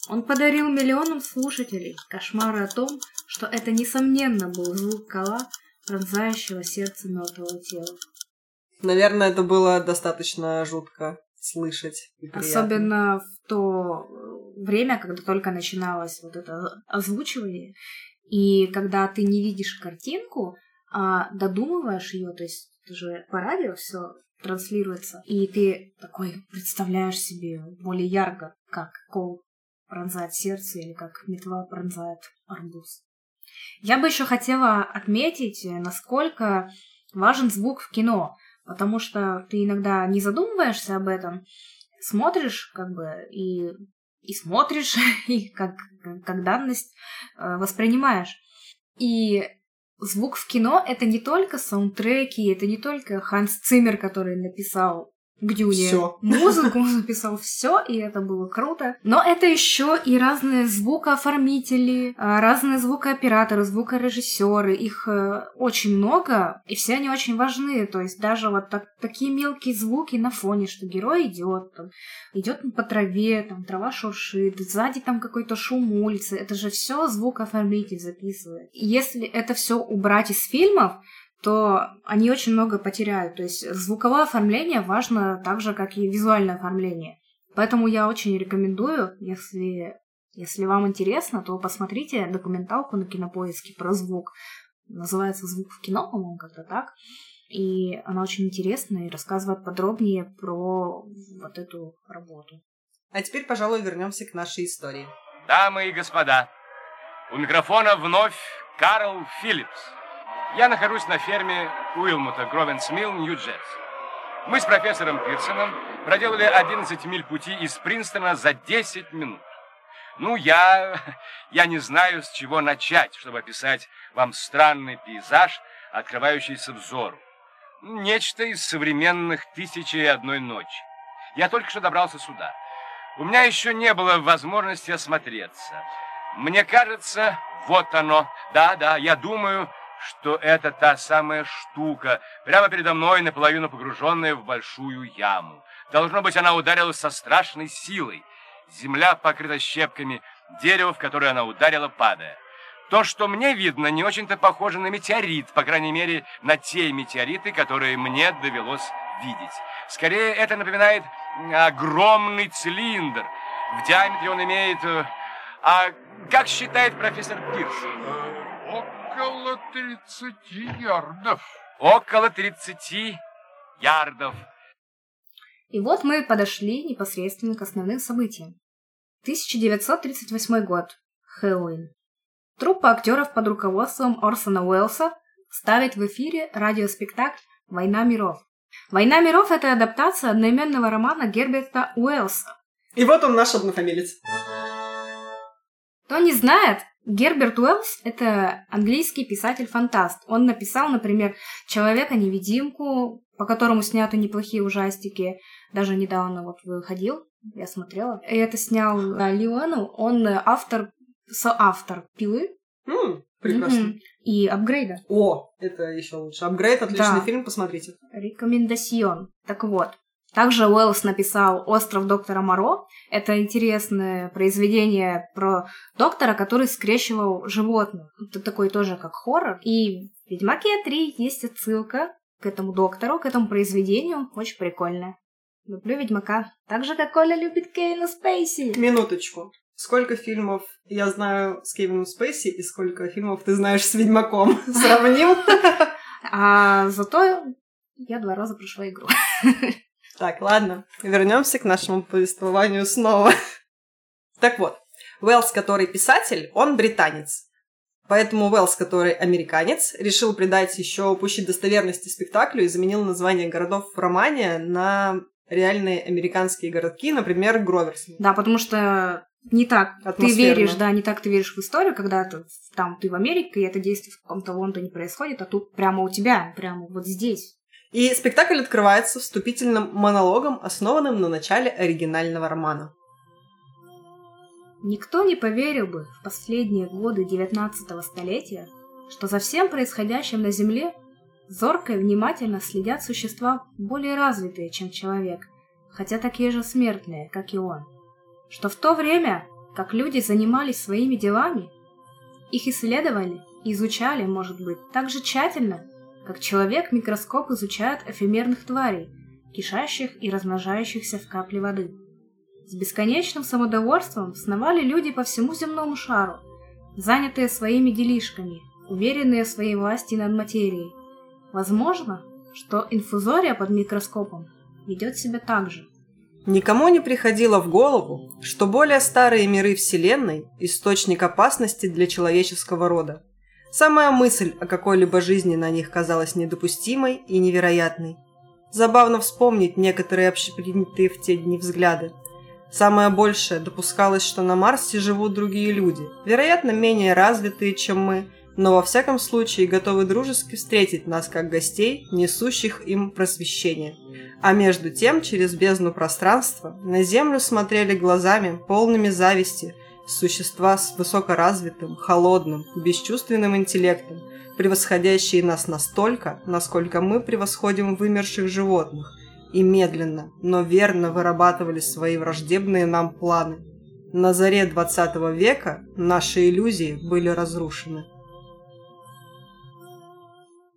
[SPEAKER 2] он подарил миллионам слушателей кошмары о том, что это, несомненно, был звук кола, пронзающего сердце мертвого тела.
[SPEAKER 1] Наверное, это было достаточно жутко слышать. и приятно.
[SPEAKER 2] Особенно в то э, время, когда только начиналось вот это озвучивание, и когда ты не видишь картинку, а додумываешь ее, то есть это же по радио все транслируется, и ты такой представляешь себе более ярко, как кол пронзает сердце или как метла пронзает арбуз. Я бы еще хотела отметить, э, насколько важен звук в кино, потому что ты иногда не задумываешься об этом, смотришь как бы и, и смотришь, и как, как данность э, воспринимаешь. И звук в кино — это не только саундтреки, это не только Ханс Циммер, который написал к Дюне
[SPEAKER 1] Всё.
[SPEAKER 2] музыку, он написал все, и это было круто. Но это еще и разные звукооформители, а, разные звукооператоры, звукорежиссеры. Их э, очень много, и все они очень важны. То есть даже вот так- такие мелкие звуки на фоне, что герой идет, там, идет по траве, там трава шуршит, сзади там какой-то шум улицы. Это же все звукооформитель записывает. И если это все убрать из фильмов, то они очень много потеряют. То есть звуковое оформление важно так же, как и визуальное оформление. Поэтому я очень рекомендую, если, если вам интересно, то посмотрите документалку на кинопоиске про звук. Называется «Звук в кино», по-моему, как-то так. И она очень интересная и рассказывает подробнее про вот эту работу.
[SPEAKER 1] А теперь, пожалуй, вернемся к нашей истории.
[SPEAKER 5] Дамы и господа, у микрофона вновь Карл Филлипс. Я нахожусь на ферме Уилмута, Гровенсмилл, Нью-Джерси. Мы с профессором Пирсоном проделали 11 миль пути из Принстона за 10 минут. Ну, я... я не знаю, с чего начать, чтобы описать вам странный пейзаж, открывающийся взору. Нечто из современных «Тысячи и одной ночи». Я только что добрался сюда. У меня еще не было возможности осмотреться. Мне кажется, вот оно. Да, да, я думаю, что это та самая штука, прямо передо мной, наполовину погруженная в большую яму. Должно быть, она ударилась со страшной силой. Земля покрыта щепками, дерево, в которое она ударила, падая. То, что мне видно, не очень-то похоже на метеорит, по крайней мере, на те метеориты, которые мне довелось видеть. Скорее, это напоминает огромный цилиндр. В диаметре он имеет... Э, а как считает профессор Пирс?
[SPEAKER 6] Около 30 ярдов.
[SPEAKER 5] Около 30 ярдов.
[SPEAKER 2] И вот мы подошли непосредственно к основным событиям. 1938 год. Хэллоуин. Труппа актеров под руководством Орсона Уэллса ставит в эфире радиоспектакль «Война миров». «Война миров» — это адаптация одноименного романа Герберта Уэллса.
[SPEAKER 1] И вот он наш однофамилец.
[SPEAKER 2] Кто не знает, Герберт Уэллс — это английский писатель-фантаст. Он написал, например, «Человека-невидимку», по которому сняты неплохие ужастики. Даже недавно вот выходил, я смотрела. И это снял Леону. Он автор, соавтор «Пилы».
[SPEAKER 1] М, прекрасно.
[SPEAKER 2] Мгм. И «Апгрейда».
[SPEAKER 1] О, это еще лучше. Апгрейд, отличный
[SPEAKER 2] Да.
[SPEAKER 1] фильм, посмотрите.
[SPEAKER 2] Рекомендацион. Так вот. Также Уэллс написал «Остров доктора Моро». Это интересное произведение про доктора, который скрещивал животных. Это такой тоже как хоррор. И в «Ведьмаке 3» есть отсылка к этому доктору, к этому произведению. Очень прикольное. Люблю Ведьмака. Так же, как Коля любит Кейна Спейси.
[SPEAKER 1] Минуточку. Сколько фильмов я знаю с Кевином Спейси и сколько фильмов ты знаешь с Ведьмаком? Сравнил?
[SPEAKER 2] А зато я два раза прошла игру.
[SPEAKER 1] Так, ладно, вернемся к нашему повествованию снова. Так вот, Уэллс, который писатель, он британец. Поэтому Уэллс, который американец, решил придать еще пущей достоверности спектаклю и заменил название городов в романе на реальные американские городки, например, Гроверс.
[SPEAKER 2] Да, потому что не так ты веришь, да, не так ты веришь в историю, когда ты, там ты в Америке, и это действие в каком-то Лондоне происходит, а тут прямо у тебя, прямо вот здесь.
[SPEAKER 1] И спектакль открывается вступительным монологом, основанным на начале оригинального романа.
[SPEAKER 2] Никто не поверил бы в последние годы 19 столетия, что за всем происходящим на Земле зорко и внимательно следят существа более развитые, чем человек, хотя такие же смертные, как и он. Что в то время, как люди занимались своими делами, их исследовали изучали, может быть, так же тщательно, как человек микроскоп изучает эфемерных тварей, кишащих и размножающихся в капле воды. С бесконечным самодовольством сновали люди по всему земному шару, занятые своими делишками, уверенные в своей власти над материей. Возможно, что инфузория под микроскопом ведет себя так же.
[SPEAKER 1] Никому не приходило в голову, что более старые миры Вселенной – источник опасности для человеческого рода. Самая мысль о какой-либо жизни на них казалась недопустимой и невероятной. Забавно вспомнить некоторые общепринятые в те дни взгляды. Самое большее допускалось, что на Марсе живут другие люди, вероятно, менее развитые, чем мы, но во всяком случае готовы дружески встретить нас как гостей, несущих им просвещение. А между тем, через бездну пространства, на Землю смотрели глазами, полными зависти, существа с высокоразвитым, холодным, бесчувственным интеллектом, превосходящие нас настолько, насколько мы превосходим вымерших животных, и медленно, но верно вырабатывали свои враждебные нам планы. На заре 20 века наши иллюзии были разрушены.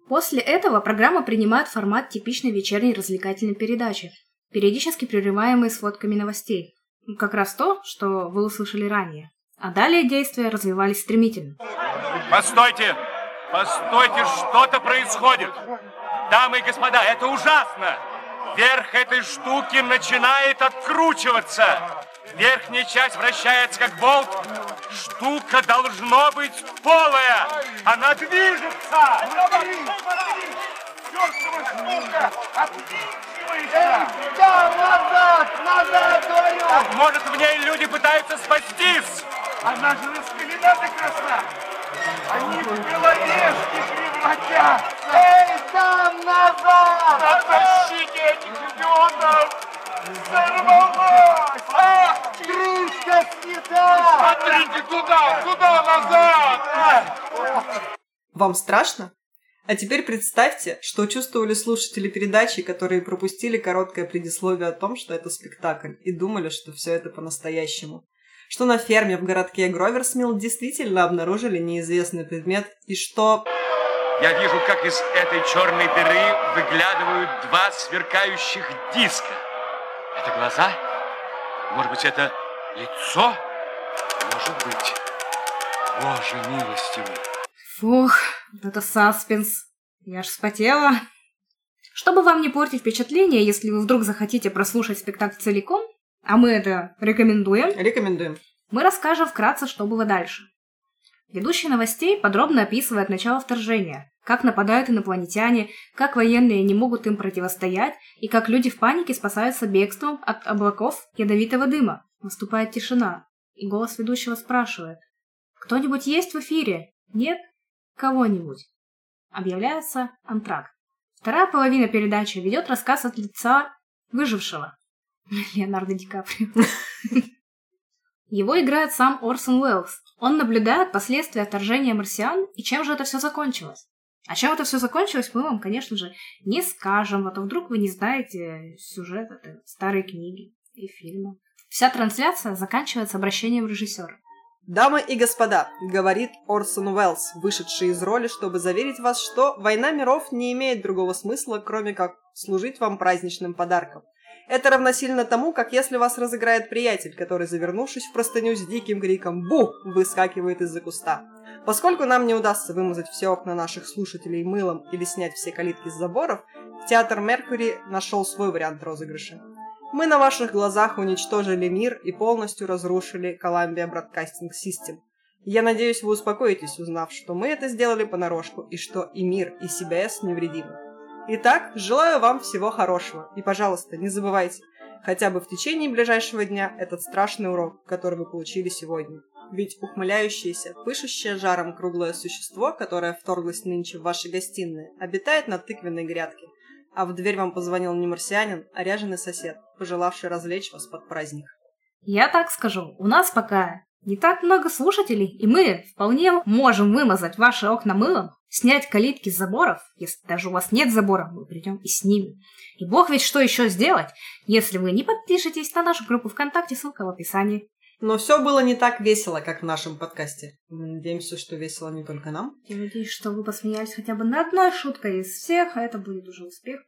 [SPEAKER 2] После этого программа принимает формат типичной вечерней развлекательной передачи, периодически прерываемой сводками новостей. Как раз то, что вы услышали ранее. А далее действия развивались стремительно.
[SPEAKER 5] Постойте! Постойте, что-то происходит! Дамы и господа, это ужасно! Верх этой штуки начинает откручиваться. Верхняя часть вращается как болт. Штука должно быть полая. Она движется.
[SPEAKER 6] Да, назад, назад, говорю!
[SPEAKER 5] Может, в ней люди пытаются спастись.
[SPEAKER 6] Она же распилена до красна! Они в головешки превратятся! Эй, там, назад! Оттащите этих идиотов! Сорвалась! А, крышка снята! Смотрите туда, туда, назад!
[SPEAKER 1] Вам страшно? А теперь представьте, что чувствовали слушатели передачи, которые пропустили короткое предисловие о том, что это спектакль, и думали, что все это по-настоящему. Что на ферме в городке Гроверсмилл действительно обнаружили неизвестный предмет, и что...
[SPEAKER 5] Я вижу, как из этой черной дыры выглядывают два сверкающих диска. Это глаза? Может быть, это лицо? Может быть. Боже милостивый.
[SPEAKER 2] Фух, это саспенс. Я ж вспотела. Чтобы вам не портить впечатление, если вы вдруг захотите прослушать спектакль целиком, а мы это рекомендуем,
[SPEAKER 1] Рекомендуем.
[SPEAKER 2] мы расскажем вкратце, что было дальше. Ведущий новостей подробно описывает начало вторжения, как нападают инопланетяне, как военные не могут им противостоять и как люди в панике спасаются бегством от облаков ядовитого дыма. Наступает тишина, и голос ведущего спрашивает «Кто-нибудь есть в эфире? Нет? Кого-нибудь?» Объявляется антракт. Вторая половина передачи ведет рассказ от лица выжившего. Леонардо Ди Каприо. Его играет сам Орсон Уэллс. Он наблюдает последствия вторжения марсиан и чем же это все закончилось. А чем это все закончилось, мы вам, конечно же, не скажем, а то вдруг вы не знаете сюжет этой старой книги и фильма. Вся трансляция заканчивается обращением режиссера.
[SPEAKER 1] Дамы и господа, говорит Орсон Уэллс, вышедший из роли, чтобы заверить вас, что «Война миров» не имеет другого смысла, кроме как служить вам праздничным подарком. Это равносильно тому, как если вас разыграет приятель, который, завернувшись в простыню с диким криком «Бу!», выскакивает из-за куста. Поскольку нам не удастся вымазать все окна наших слушателей мылом или снять все калитки с заборов, театр Меркьюри нашел свой вариант розыгрыша. Мы на ваших глазах уничтожили мир и полностью разрушили Columbia Broadcasting System. Я надеюсь, вы успокоитесь, узнав, что мы это сделали понарошку и что и мир, и CBS невредимы. Итак, желаю вам всего хорошего. И, пожалуйста, не забывайте, хотя бы в течение ближайшего дня, этот страшный урок, который вы получили сегодня. Ведь ухмыляющееся, пышущее жаром круглое существо, которое вторглось нынче в ваши гостиные, обитает на тыквенной грядке. А в дверь вам позвонил не марсианин, а ряженый сосед, пожелавший развлечь вас под праздник.
[SPEAKER 2] Я так скажу, у нас пока не так много слушателей, и мы вполне можем вымазать ваши окна мылом, снять калитки с заборов, если даже у вас нет забора, мы придем и снимем. И бог ведь что еще сделать, если вы не подпишетесь на нашу группу ВКонтакте, ссылка в описании.
[SPEAKER 1] Но все было не так весело, как в нашем подкасте. Мы надеемся, что весело не только нам.
[SPEAKER 2] Я надеюсь, что вы посмеялись хотя бы над одной шуткой из всех, а это будет уже успех.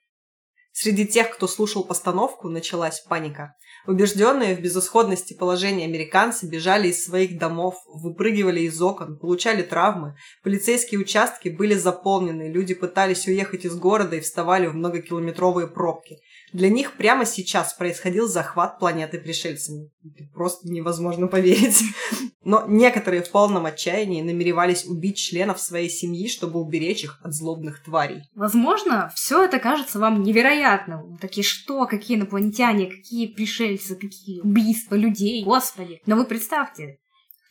[SPEAKER 1] Среди тех, кто слушал постановку, началась паника. Убежденные в безысходности положения американцы бежали из своих домов, выпрыгивали из окон, получали травмы. Полицейские участки были заполнены, люди пытались уехать из города и вставали в многокилометровые пробки. Для них прямо сейчас происходил захват планеты пришельцами. Это просто невозможно поверить. Но некоторые в полном отчаянии намеревались убить членов своей семьи, чтобы уберечь их от злобных тварей.
[SPEAKER 2] Возможно, все это кажется вам невероятным. Такие что, какие инопланетяне, какие пришельцы, какие убийства людей, господи. Но вы представьте,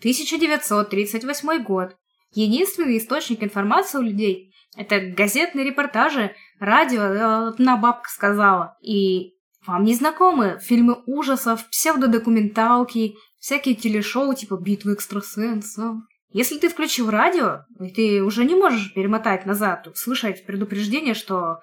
[SPEAKER 2] 1938 год. Единственный источник информации у людей – это газетные репортажи, радио, э, одна бабка сказала. И вам не знакомы фильмы ужасов, псевдодокументалки, всякие телешоу типа «Битвы экстрасенсов». Если ты включил радио, и ты уже не можешь перемотать назад, услышать предупреждение, что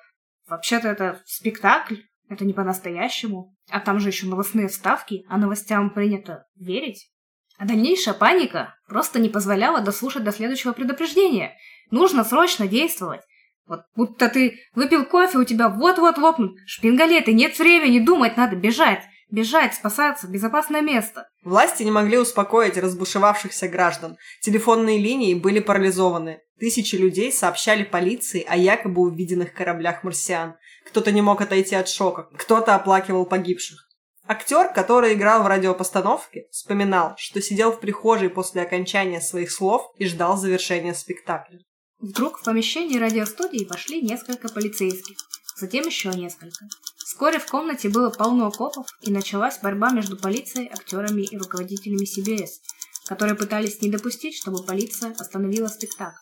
[SPEAKER 2] вообще-то это спектакль, это не по-настоящему, а там же еще новостные вставки, а новостям принято верить. А дальнейшая паника просто не позволяла дослушать до следующего предупреждения. Нужно срочно действовать. Вот будто ты выпил кофе, у тебя вот-вот лопнут шпингалеты, нет времени думать, надо бежать. Бежать, спасаться, безопасное место.
[SPEAKER 1] Власти не могли успокоить разбушевавшихся граждан. Телефонные линии были парализованы. Тысячи людей сообщали полиции о якобы увиденных кораблях марсиан. Кто-то не мог отойти от шока, кто-то оплакивал погибших. Актер, который играл в радиопостановке, вспоминал, что сидел в прихожей после окончания своих слов и ждал завершения спектакля.
[SPEAKER 2] Вдруг в помещении радиостудии вошли несколько полицейских, затем еще несколько. Вскоре в комнате было полно копов, и началась борьба между полицией, актерами и руководителями CBS, которые пытались не допустить, чтобы полиция остановила спектакль.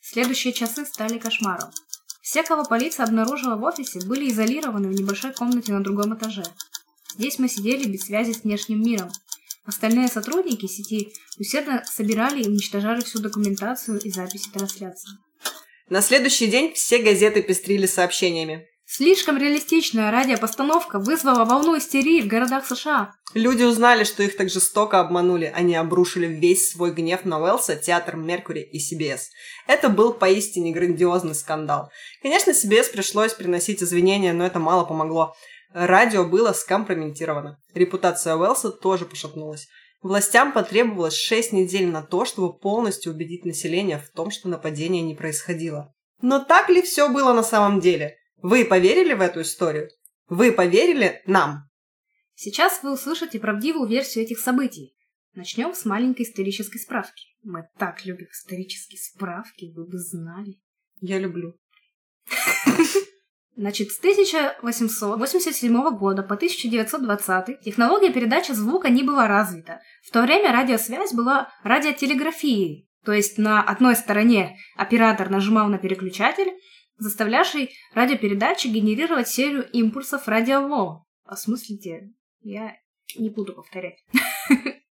[SPEAKER 2] Следующие часы стали кошмаром. Все, кого полиция обнаружила в офисе, были изолированы в небольшой комнате на другом этаже. Здесь мы сидели без связи с внешним миром. Остальные сотрудники сети усердно собирали и уничтожали всю документацию и записи трансляции.
[SPEAKER 1] На следующий день все газеты пестрили сообщениями.
[SPEAKER 2] Слишком реалистичная радиопостановка вызвала волну истерии в городах США.
[SPEAKER 1] Люди узнали, что их так жестоко обманули. Они обрушили весь свой гнев на Уэллса, театр Меркури и CBS. Это был поистине грандиозный скандал. Конечно, CBS пришлось приносить извинения, но это мало помогло. Радио было скомпрометировано. Репутация Уэллса тоже пошатнулась. Властям потребовалось 6 недель на то, чтобы полностью убедить население в том, что нападение не происходило. Но так ли все было на самом деле? Вы поверили в эту историю? Вы поверили нам?
[SPEAKER 2] Сейчас вы услышите правдивую версию этих событий. Начнем с маленькой исторической справки. Мы так любим исторические справки, вы бы знали.
[SPEAKER 1] Я люблю.
[SPEAKER 2] Значит, с 1887 года по 1920 технология передачи звука не была развита. В то время радиосвязь была радиотелеграфией, то есть на одной стороне оператор нажимал на переключатель, заставлявший радиопередачи генерировать серию импульсов радиоволн. Осмыслите, я не буду повторять.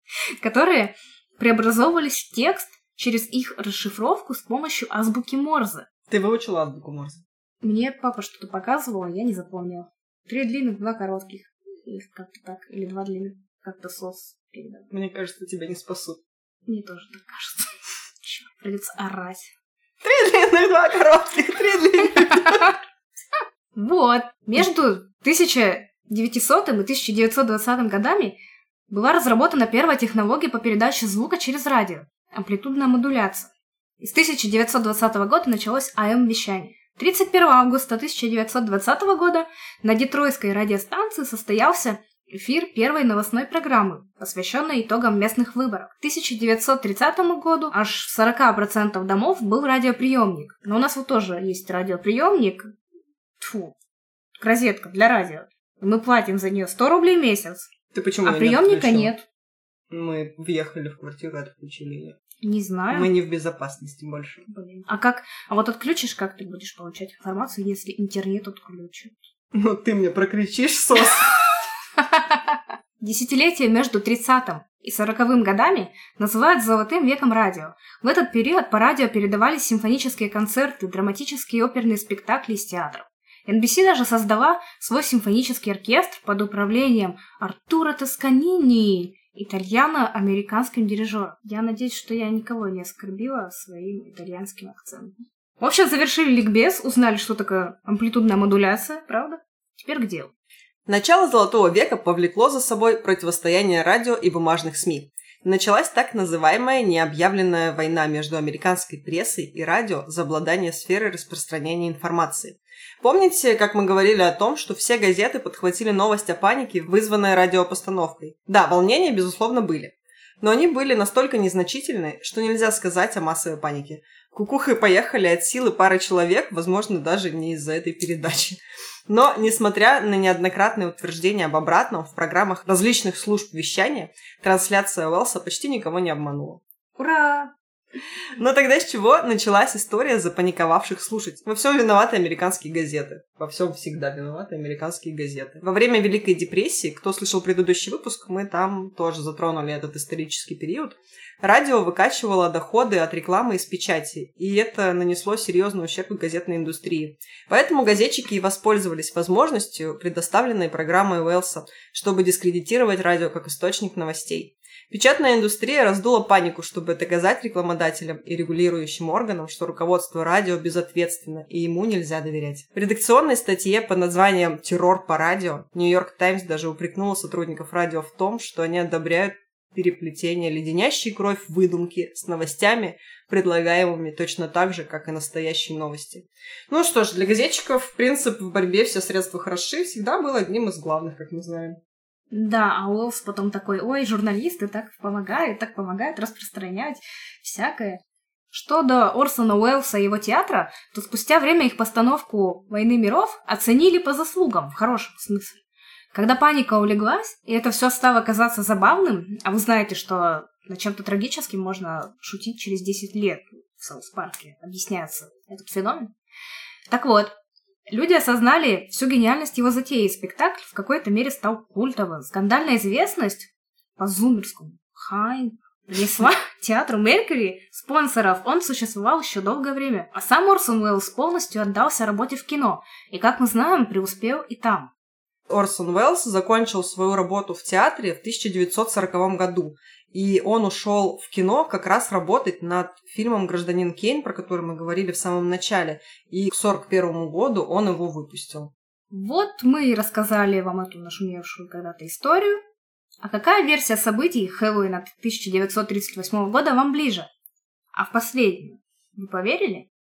[SPEAKER 2] Которые преобразовывались в текст через их расшифровку с помощью азбуки Морзе.
[SPEAKER 1] Ты выучила азбуку Морзе?
[SPEAKER 2] Мне папа что-то показывал, я не запомнила. Три длинных, два коротких. Или как-то так. Или два длинных. Как-то сос передал.
[SPEAKER 1] Мне кажется, тебя не спасут.
[SPEAKER 2] Мне тоже так кажется. Черт, придется орать.
[SPEAKER 1] Три длинных, два коротких, три длинных.
[SPEAKER 2] Вот. Между 1900 и 1920 годами была разработана первая технология по передаче звука через радио – амплитудная модуляция. И с 1920 года началось АМ-вещание. 31 августа 1920 года на Детройской радиостанции состоялся эфир первой новостной программы, посвященной итогам местных выборов. К 1930 году аж в 40% домов был радиоприемник. Но у нас вот тоже есть радиоприемник. Тьфу, розетка для радио. Мы платим за нее 100 рублей в месяц.
[SPEAKER 1] Ты почему
[SPEAKER 2] а приемника нет.
[SPEAKER 1] Мы въехали в квартиру и отключили ее.
[SPEAKER 2] Не знаю.
[SPEAKER 1] Мы не в безопасности больше.
[SPEAKER 2] Блин. А как? А вот отключишь, как ты будешь получать информацию, если интернет отключат?
[SPEAKER 1] Ну, ты мне прокричишь, сос.
[SPEAKER 2] Десятилетие между 30 и 40 годами называют «золотым веком радио». В этот период по радио передавались симфонические концерты, драматические оперные спектакли из театров. NBC даже создала свой симфонический оркестр под управлением Артура Тосканини, итальяно-американским дирижером. Я надеюсь, что я никого не оскорбила своим итальянским акцентом. В общем, завершили ликбез, узнали, что такое амплитудная модуляция, правда? Теперь к делу.
[SPEAKER 1] Начало Золотого века повлекло за собой противостояние радио и бумажных СМИ. Началась так называемая необъявленная война между американской прессой и радио за обладание сферой распространения информации. Помните, как мы говорили о том, что все газеты подхватили новость о панике, вызванной радиопостановкой? Да, волнения, безусловно, были. Но они были настолько незначительны, что нельзя сказать о массовой панике. Кукухой поехали от силы пары человек, возможно, даже не из-за этой передачи. Но, несмотря на неоднократные утверждения об обратном в программах различных служб вещания, трансляция Уэлса почти никого не обманула.
[SPEAKER 2] Ура!
[SPEAKER 1] Но тогда с чего началась история запаниковавших слушать? Во всем виноваты американские газеты. Во всем всегда виноваты американские газеты. Во время Великой депрессии, кто слышал предыдущий выпуск, мы там тоже затронули этот исторический период. Радио выкачивало доходы от рекламы из печати, и это нанесло серьезный ущерб газетной индустрии. Поэтому газетчики и воспользовались возможностью, предоставленной программой Уэлса, чтобы дискредитировать радио как источник новостей. Печатная индустрия раздула панику, чтобы доказать рекламодателям и регулирующим органам, что руководство радио безответственно и ему нельзя доверять. В редакционной статье под названием «Террор по радио» Нью-Йорк Таймс даже упрекнула сотрудников радио в том, что они одобряют переплетение леденящей кровь выдумки с новостями, предлагаемыми точно так же, как и настоящие новости. Ну что ж, для газетчиков принцип в борьбе все средства хороши всегда был одним из главных, как мы знаем.
[SPEAKER 2] Да, а Уэллс потом такой, ой, журналисты так помогают, так помогают распространять всякое. Что до Орсона Уэллса и его театра, то спустя время их постановку «Войны миров» оценили по заслугам, в хорошем смысле. Когда паника улеглась, и это все стало казаться забавным, а вы знаете, что над чем-то трагическим можно шутить через 10 лет в Саус-парке, объясняется этот феномен. Так вот, люди осознали всю гениальность его затеи, и спектакль в какой-то мере стал культовым. Скандальная известность по-зумерскому хайп принесла театру Меркьюри спонсоров. Он существовал еще долгое время. А сам Орсон Уэллс полностью отдался работе в кино. И, как мы знаем, преуспел и там.
[SPEAKER 1] Орсон Уэллс закончил свою работу в театре в 1940 году. И он ушел в кино как раз работать над фильмом «Гражданин Кейн», про который мы говорили в самом начале. И к 1941 году он его выпустил.
[SPEAKER 2] Вот мы и рассказали вам эту нашумевшую когда-то историю. А какая версия событий Хэллоуина 1938 года вам ближе? А в последнюю вы поверили?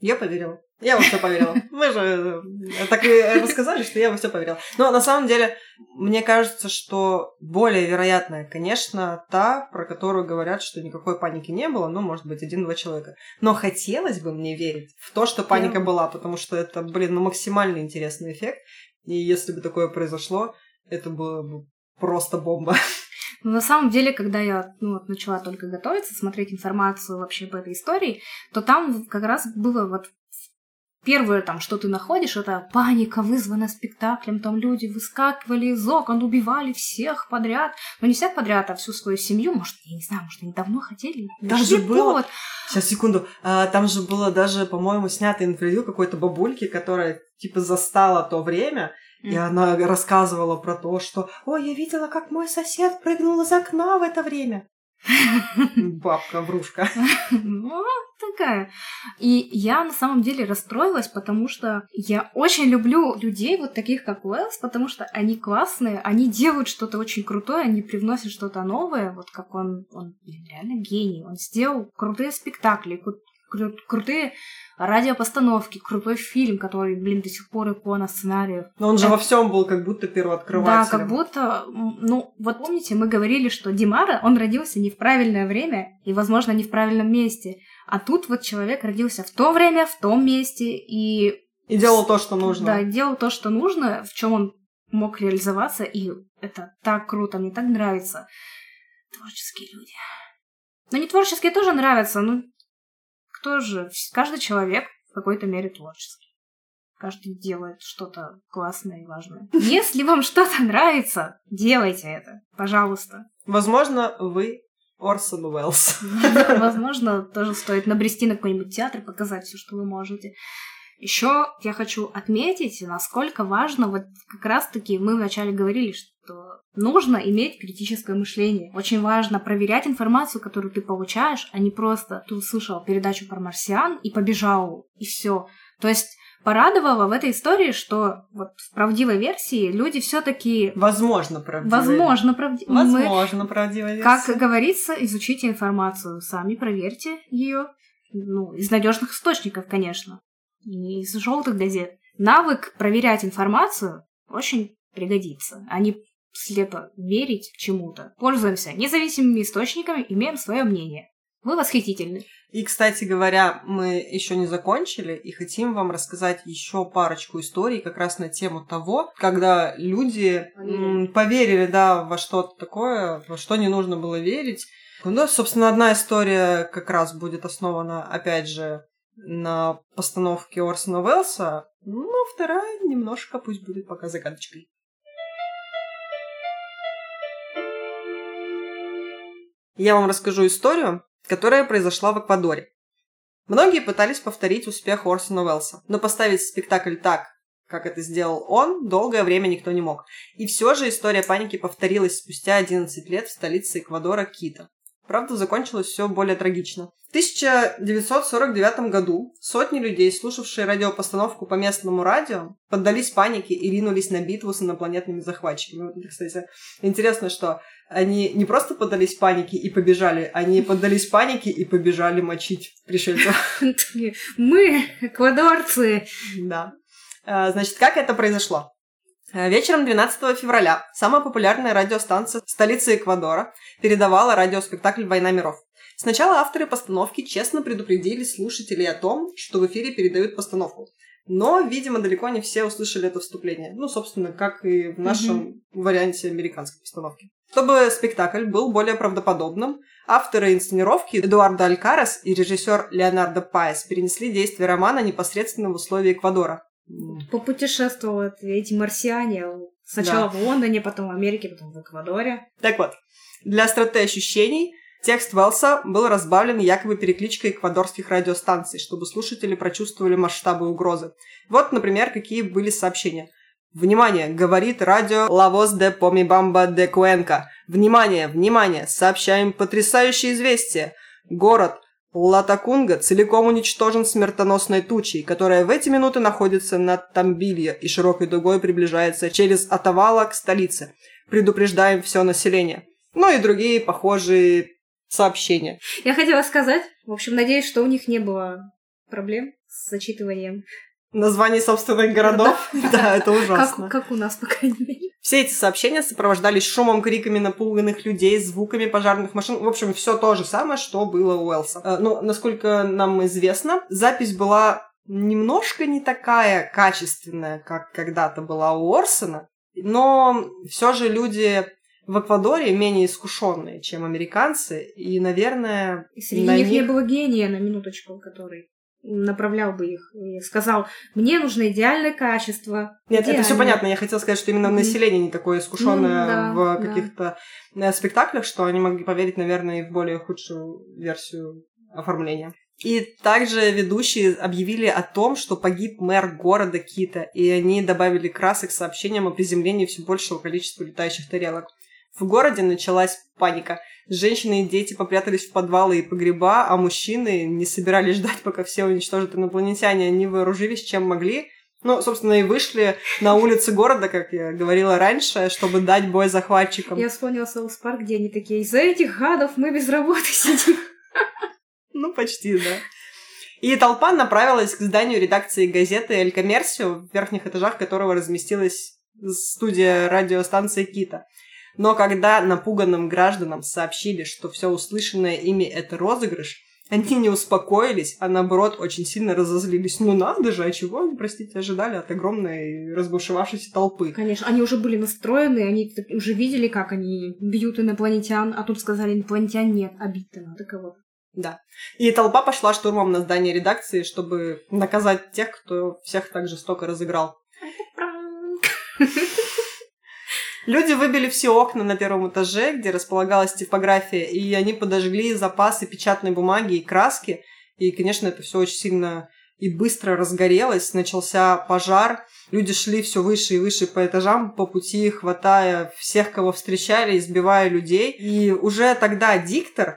[SPEAKER 1] Я поверила. Я во все поверила. Мы же э, так и рассказали, что я во все поверила. Но на самом деле, мне кажется, что более вероятная, конечно, та, про которую говорят, что никакой паники не было, ну, может быть, один-два человека. Но хотелось бы мне верить в то, что паника была, потому что это, блин, ну, максимально интересный эффект. И если бы такое произошло, это было бы просто бомба.
[SPEAKER 2] Но на самом деле, когда я ну, вот, начала только готовиться, смотреть информацию вообще по этой истории, то там как раз было вот Первое, там, что ты находишь, это паника, вызвана спектаклем, там люди выскакивали из окон, убивали всех подряд. Ну, не всех подряд, а всю свою семью. Может, я не знаю, может, они давно хотели.
[SPEAKER 1] Там же было... Повод. Сейчас, секунду. А, там же было даже, по-моему, снято интервью какой-то бабульки, которая, типа, застала то время, и она рассказывала про то, что «Ой, я видела, как мой сосед прыгнул из окна в это время». Бабка-врушка.
[SPEAKER 2] Ну, такая. И я на самом деле расстроилась, потому что я очень люблю людей вот таких, как Уэллс, потому что они классные, они делают что-то очень крутое, они привносят что-то новое, вот как он, он реально гений. Он сделал крутые спектакли, кру- крутые радиопостановки, крутой фильм, который, блин, до сих пор икона сценариев.
[SPEAKER 1] Но он же Это... во всем был как будто первооткрывателем.
[SPEAKER 2] Да, как будто, ну, вот помните, мы говорили, что Димара, он родился не в правильное время и, возможно, не в правильном месте. А тут вот человек родился в то время, в том месте и...
[SPEAKER 1] И делал то, что нужно.
[SPEAKER 2] Да, делал то, что нужно, в чем он мог реализоваться, и это так круто, мне так нравится. Творческие люди. Но не творческие тоже нравятся, ну, кто же? Каждый человек в какой-то мере творческий. Каждый делает что-то классное и важное. Если вам что-то нравится, делайте это, пожалуйста.
[SPEAKER 1] Возможно, вы Орсон Уэллс.
[SPEAKER 2] Возможно, тоже стоит набрести на какой-нибудь театр, показать все, что вы можете. Еще я хочу отметить, насколько важно, вот как раз-таки мы вначале говорили, что нужно иметь критическое мышление. Очень важно проверять информацию, которую ты получаешь, а не просто ты услышал передачу про марсиан и побежал, и все. То есть порадовало в этой истории, что вот в правдивой версии люди все-таки...
[SPEAKER 1] Возможно, правдивая.
[SPEAKER 2] Возможно, правди...
[SPEAKER 1] Возможно, Мы, правдивая версия.
[SPEAKER 2] Как говорится, изучите информацию, сами проверьте ее. Ну, из надежных источников, конечно. Не из желтых газет. Навык проверять информацию очень пригодится, а не слепо верить чему-то. Пользуемся независимыми источниками, имеем свое мнение. Вы восхитительны.
[SPEAKER 1] И, кстати говоря, мы еще не закончили и хотим вам рассказать еще парочку историй как раз на тему того, когда люди поверили, поверили да, во что-то такое, во что не нужно было верить. Ну, собственно, одна история как раз будет основана, опять же, на постановке Орсона Уэллса, ну, вторая немножко пусть будет пока загадочкой. Я вам расскажу историю, которая произошла в Эквадоре. Многие пытались повторить успех Орсона Уэллса, но поставить спектакль так, как это сделал он, долгое время никто не мог. И все же история паники повторилась спустя 11 лет в столице Эквадора Кита. Правда, закончилось все более трагично. В 1949 году сотни людей, слушавшие радиопостановку по местному радио, поддались панике и ринулись на битву с инопланетными захватчиками. Кстати, интересно, что они не просто поддались панике и побежали, они поддались панике и побежали мочить пришельцев.
[SPEAKER 2] Мы, эквадорцы.
[SPEAKER 1] Да. А, значит, как это произошло? Э, вечером 12 февраля самая популярная радиостанция столицы Эквадора передавала радиоспектакль «Война миров». Сначала авторы постановки честно предупредили слушателей о том, что в эфире передают постановку. Но, видимо, далеко не все услышали это вступление. Ну, собственно, как и в нашем mm-hmm. варианте американской постановки. Чтобы спектакль был более правдоподобным, авторы инсценировки Эдуардо Алькарес и режиссер Леонардо Паес перенесли действие романа непосредственно в условия Эквадора,
[SPEAKER 2] попутешествовали эти марсиане. Сначала да. в Лондоне, потом в Америке, потом в Эквадоре.
[SPEAKER 1] Так вот, для остроты ощущений Текст Велса был разбавлен якобы перекличкой эквадорских радиостанций, чтобы слушатели прочувствовали масштабы угрозы. Вот, например, какие были сообщения. Внимание, говорит радио Лавос де Помибамба де Куэнка. Внимание, внимание, сообщаем потрясающее известие. Город Латакунга целиком уничтожен смертоносной тучей, которая в эти минуты находится над Тамбилья и широкой дугой приближается через Атавала к столице. Предупреждаем все население. Ну и другие похожие сообщения.
[SPEAKER 2] Я хотела сказать, в общем, надеюсь, что у них не было проблем с зачитыванием
[SPEAKER 1] Названий собственных городов. Да, это ужасно.
[SPEAKER 2] Как, как у нас, по крайней мере.
[SPEAKER 1] Все эти сообщения сопровождались шумом, криками напуганных людей, звуками пожарных машин. В общем, все то же самое, что было у Уэлса. Э, ну, насколько нам известно, запись была немножко не такая качественная, как когда-то была у Орсона, но все же люди в Эквадоре менее искушенные, чем американцы, и, наверное...
[SPEAKER 2] И среди них, них не было гения, на минуточку, который направлял бы их и сказал, мне нужно идеальное качество.
[SPEAKER 1] Нет, идеальное. это все понятно. Я хотела сказать, что именно население не такое искушенное ну, да, в каких-то да. Э, спектаклях, что они могли поверить, наверное, и в более худшую версию оформления. И также ведущие объявили о том, что погиб мэр города Кита, и они добавили красок сообщениям о приземлении все большего количества летающих тарелок. В городе началась паника. Женщины и дети попрятались в подвалы и погреба, а мужчины не собирались ждать, пока все уничтожат инопланетяне. Они вооружились чем могли. Ну, собственно, и вышли на улицы города, как я говорила раньше, чтобы дать бой захватчикам.
[SPEAKER 2] Я вспомнила Соус Парк, где они такие, из-за этих гадов мы без работы сидим.
[SPEAKER 1] Ну, почти, да. И толпа направилась к зданию редакции газеты «Эль Коммерсио», в верхних этажах которого разместилась студия радиостанции «Кита». Но когда напуганным гражданам сообщили, что все услышанное ими это розыгрыш, они не успокоились, а наоборот очень сильно разозлились. Ну надо же, а чего они, простите, ожидали от огромной разбушевавшейся толпы?
[SPEAKER 2] Конечно, они уже были настроены, они уже видели, как они бьют инопланетян, а тут сказали, инопланетян нет, а бить-то надо кого-то.
[SPEAKER 1] Да. И толпа пошла штурмом на здание редакции, чтобы наказать тех, кто всех так жестоко разыграл. Люди выбили все окна на первом этаже, где располагалась типография, и они подожгли запасы печатной бумаги и краски. И, конечно, это все очень сильно и быстро разгорелось. Начался пожар. Люди шли все выше и выше по этажам, по пути хватая всех, кого встречали, избивая людей. И уже тогда диктор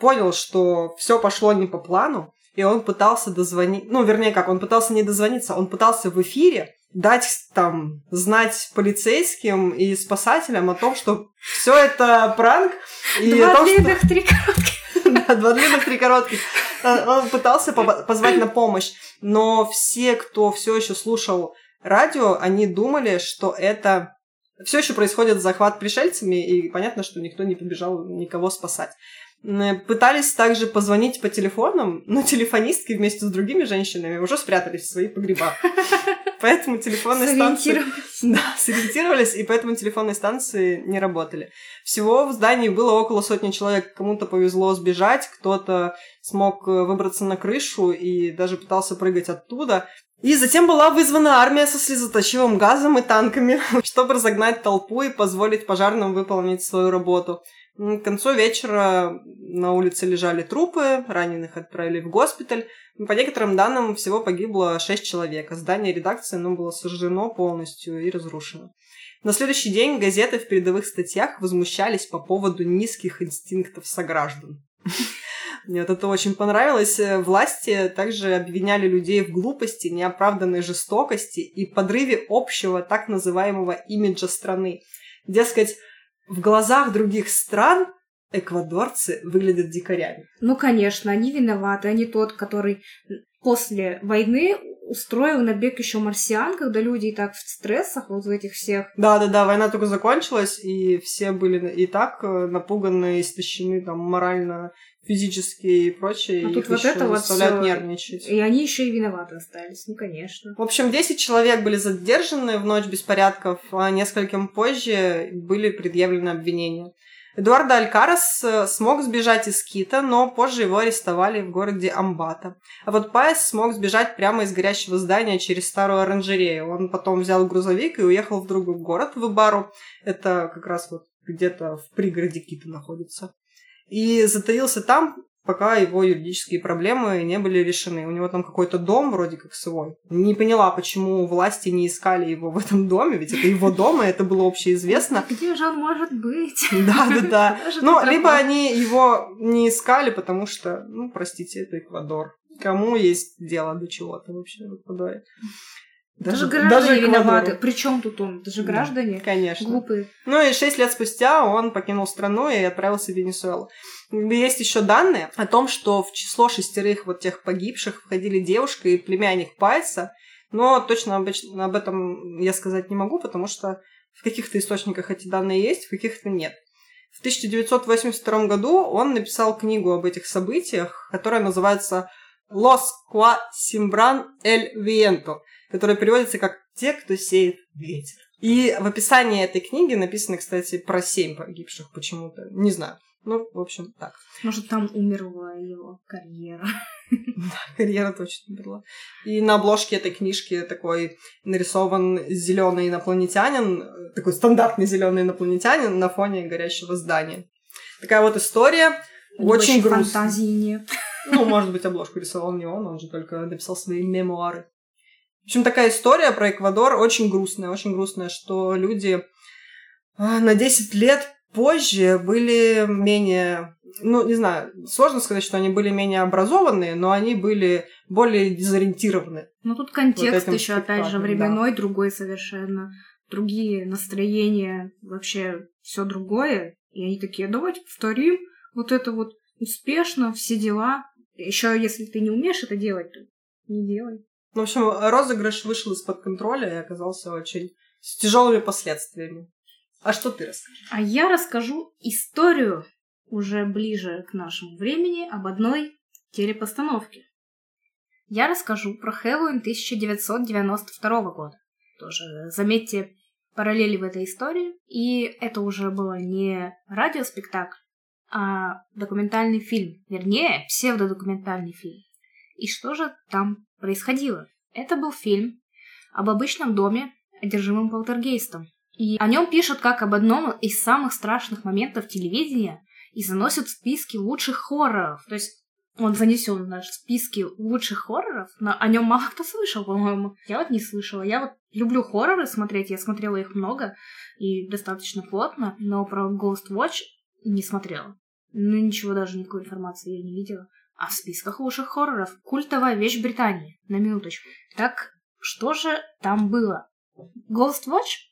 [SPEAKER 1] понял, что все пошло не по плану, и он пытался дозвонить, ну, вернее, как, он пытался не дозвониться, он пытался в эфире дать там знать полицейским и спасателям о том, что все это пранк.
[SPEAKER 2] И два том, длинных, что... три коротких.
[SPEAKER 1] Да, два длинных, три коротких. Он пытался позвать на помощь, но все, кто все еще слушал радио, они думали, что это все еще происходит захват пришельцами, и понятно, что никто не побежал никого спасать. Пытались также позвонить по телефонам, но телефонистки вместе с другими женщинами уже спрятались в свои погреба. Поэтому телефонные станции... Да, сориентировались, и поэтому телефонные станции не работали. Всего в здании было около сотни человек. Кому-то повезло сбежать, кто-то смог э, выбраться на крышу и даже пытался прыгать оттуда. И затем была вызвана армия со слезоточивым газом и танками, чтобы разогнать толпу и позволить пожарным выполнить свою работу. К концу вечера на улице лежали трупы, раненых отправили в госпиталь. По некоторым данным, всего погибло 6 человек, а здание редакции ну, было сожжено полностью и разрушено. На следующий день газеты в передовых статьях возмущались по поводу низких инстинктов сограждан. Мне вот это очень понравилось. Власти также обвиняли людей в глупости, неоправданной жестокости и подрыве общего так называемого имиджа страны. Дескать, в глазах других стран эквадорцы выглядят дикарями.
[SPEAKER 2] Ну, конечно, они виноваты, они тот, который после войны устроил набег еще марсиан, когда люди и так в стрессах, вот в этих всех.
[SPEAKER 1] Да-да-да, война только закончилась, и все были и так э, напуганы, истощены там морально, физически и прочее.
[SPEAKER 2] А
[SPEAKER 1] и
[SPEAKER 2] тут вот это вот всё...
[SPEAKER 1] нервничать.
[SPEAKER 2] И они еще и виноваты остались, ну, конечно.
[SPEAKER 1] В общем, 10 человек были задержаны в ночь беспорядков, а нескольким позже были предъявлены обвинения. Эдуардо Алькарас э, смог сбежать из Кита, но позже его арестовали в городе Амбата. А вот Паес смог сбежать прямо из горящего здания через старую оранжерею. Он потом взял грузовик и уехал в другой город, в Ибару. Это как раз вот где-то в пригороде Кита находится. и затаился там, пока его юридические проблемы не были решены. У него там какой-то дом вроде как свой. Не поняла, почему власти не искали его в этом доме, ведь это его дом, и это было общеизвестно.
[SPEAKER 2] Где же он может быть?
[SPEAKER 1] Да, да, да.
[SPEAKER 2] Даже
[SPEAKER 1] Ну, либо они его не искали, потому что, ну, простите, это Эквадор. Кому есть дело до чего-то вообще в Эквадоре?
[SPEAKER 2] Даже граждане
[SPEAKER 1] Эквадору.
[SPEAKER 2] виноваты. Причем тут он? Даже
[SPEAKER 1] Да,
[SPEAKER 2] граждане
[SPEAKER 1] Конечно.
[SPEAKER 2] глупые.
[SPEAKER 1] Ну и шесть лет спустя он покинул страну и отправился в Венесуэлу. Есть еще данные о том, что в число шестерых вот тех погибших входили девушка и племянник Пайса, но точно об, этом я сказать не могу, потому что в каких-то источниках эти данные есть, в каких-то нет. В 1982 году он написал книгу об этих событиях, которая называется «Los que siembran el viento», которая переводится как «Те, кто сеет ветер». И в описании этой книги написано, кстати, про семь погибших почему-то. Не знаю. Ну, в общем, так.
[SPEAKER 2] Может, там умерла его карьера.
[SPEAKER 1] Карьера точно была. И на обложке этой книжки такой нарисован зеленый инопланетянин, э, такой стандартный зеленый инопланетянин на фоне горящего здания. Такая вот история. Очень
[SPEAKER 2] Больше
[SPEAKER 1] грустная.
[SPEAKER 2] фантазии нет.
[SPEAKER 1] Ну, может быть, обложку рисовал не он, он же только написал свои мемуары. В общем, такая история про Эквадор очень грустная, очень грустная, что люди а, на 10 лет позже были менее, ну, не знаю, сложно сказать, что они были менее образованные, но они были более дезориентированы.
[SPEAKER 2] Ну тут контекст
[SPEAKER 1] этим
[SPEAKER 2] еще, опять же, временной, другой совершенно. Другие настроения, вообще все другое. И они такие, давайте повторим вот это вот успешно, все дела. Еще если ты не умеешь это делать, то не делай.
[SPEAKER 1] Ну, в общем, розыгрыш вышел из-под контроля и оказался очень с тяжелыми последствиями. А что ты расскажешь?
[SPEAKER 2] А я расскажу историю уже ближе к нашему времени об одной телепостановке. Я расскажу про Хэллоуин 1992 года. Тоже, заметьте, параллели в этой истории. И это уже было не радиоспектакль, а документальный фильм. Вернее, псевдодокументальный фильм. И что же там происходило? Это был фильм об обычном доме, одержимом полтергейстом. И о нем пишут как об одном из самых страшных моментов телевидения и заносят в списки лучших хорроров. То есть он занесен в наши списки лучших хорроров, но о нем мало кто слышал, по-моему. Я вот не слышала. Я вот люблю хорроры смотреть, я смотрела их много и достаточно плотно, но про Ghost Watch не смотрела. Ну, ничего, даже никакой информации я не видела. А в списках лучших хорроров культовая вещь Британии. На минуточку. Так, что же там было? Ghost Watch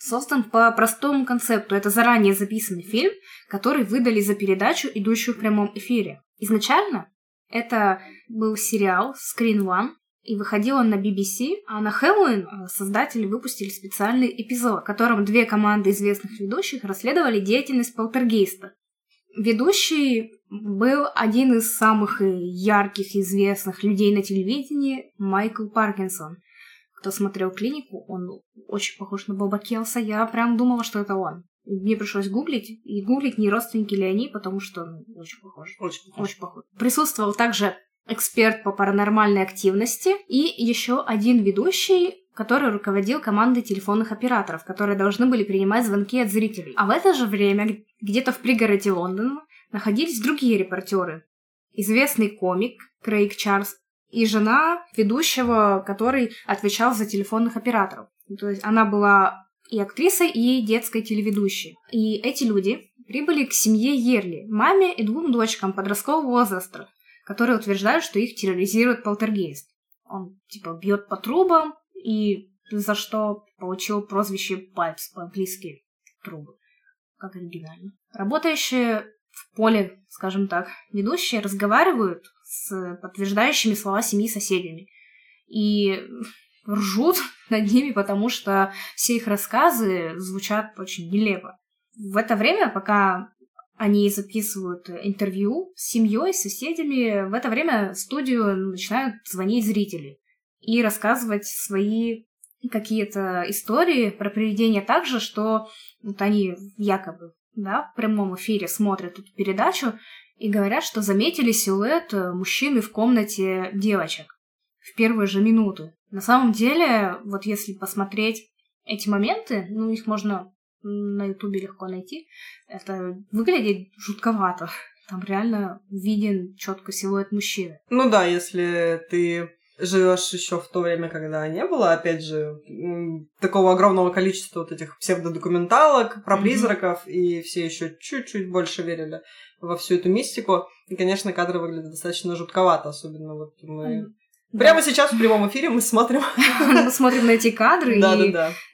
[SPEAKER 2] создан по простому концепту. Это заранее записанный фильм, который выдали за передачу, идущую в прямом эфире. Изначально это был сериал Screen One, и выходил он на BBC, а на Хэллоуин э, создатели выпустили специальный эпизод, в котором две команды известных ведущих расследовали деятельность полтергейста. Ведущий был один из самых э, ярких известных людей на телевидении Майкл Паркинсон. Кто смотрел клинику, он очень похож на Боба Келса. Я прям думала, что это он. Мне пришлось гуглить, и гуглить, не родственники ли они, потому что ну, очень похож.
[SPEAKER 1] Очень
[SPEAKER 2] Очень похож. Присутствовал также эксперт по паранормальной активности и еще один ведущий, который руководил командой телефонных операторов, которые должны были принимать звонки от зрителей. А в это же время где-то в пригороде Лондона находились другие репортеры. Известный комик Крейг Чарльз и жена ведущего, который отвечал за телефонных операторов. То есть она была и актрисой, и детской телеведущей. И эти люди прибыли к семье Ерли, маме и двум дочкам подросткового возраста, которые утверждают, что их терроризирует полтергейст. Он, типа, бьет по трубам, и за что получил прозвище Пальпс по-английски трубы. Как оригинально. Работающие в поле, скажем так, ведущие разговаривают с подтверждающими слова семьи соседями. И ржут над ними, потому что все их рассказы звучат очень нелепо. В это время, пока они записывают интервью с семьей, с соседями, в это время студию начинают звонить зрители и рассказывать свои какие-то истории про привидения так же, что вот они якобы да, в прямом эфире смотрят эту передачу и говорят, что заметили силуэт мужчины в комнате девочек в первые же минуты. На самом деле, вот если посмотреть эти моменты, ну, их можно на ютубе легко найти. Это выглядит жутковато. Там реально виден четко силуэт мужчины.
[SPEAKER 1] Ну да, если ты живешь еще в то время, когда не было, опять же, такого огромного количества вот этих псевдодокументалок про mm-hmm. призраков, и все еще чуть-чуть больше верили во всю эту мистику. И, конечно, кадры выглядят достаточно жутковато, особенно вот мы... Mm-hmm. Прямо сейчас в прямом эфире мы смотрим.
[SPEAKER 2] Мы смотрим на эти кадры.
[SPEAKER 1] Да, да,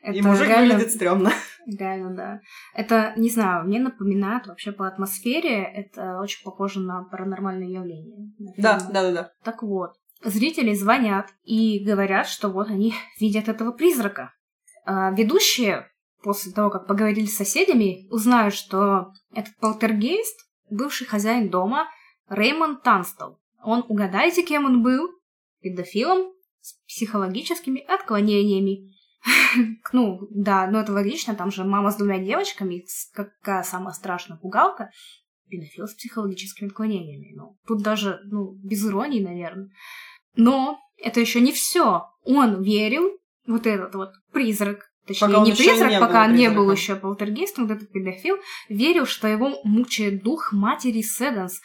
[SPEAKER 1] да. И мужик выглядит стрёмно.
[SPEAKER 2] Реально, да. Это, не знаю, мне напоминает вообще по атмосфере, это очень похоже на паранормальное явление.
[SPEAKER 1] Да, да, да, да.
[SPEAKER 2] Так вот, зрители звонят и говорят, что вот они видят этого призрака. А ведущие, после того, как поговорили с соседями, узнают, что этот полтергейст — бывший хозяин дома Реймонд Танстел. Он, угадайте, кем он был? Педофилом с психологическими отклонениями. ну, да, ну это логично, там же мама с двумя девочками, какая самая страшная пугалка, педофил с психологическими отклонениями. Ну, тут даже, ну, без иронии, наверное. Но это еще не все. Он верил, вот этот вот призрак, точнее, пока не призрак, не пока был не был еще полтергейстом, вот этот педофил, верил, что его мучает дух матери Седенс.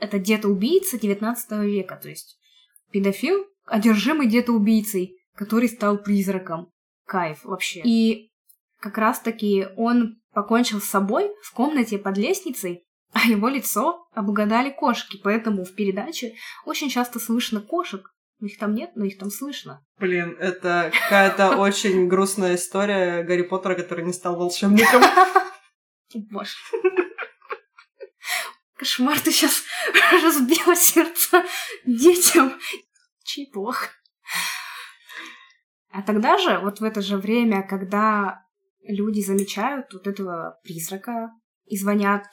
[SPEAKER 2] Это где-то-убийца 19 века, то есть педофил, одержимый где-то убийцей, который стал призраком. Кайф вообще. И как раз-таки он покончил с собой в комнате под лестницей, а его лицо обгадали кошки, поэтому в передаче очень часто слышно кошек. Их там нет, но их там слышно.
[SPEAKER 1] Блин, это какая-то очень грустная история Гарри Поттера, который не стал волшебником.
[SPEAKER 2] Боже. Кошмар, ты сейчас разбила сердце детям. Чей плох. А тогда же, вот в это же время, когда люди замечают вот этого призрака и звонят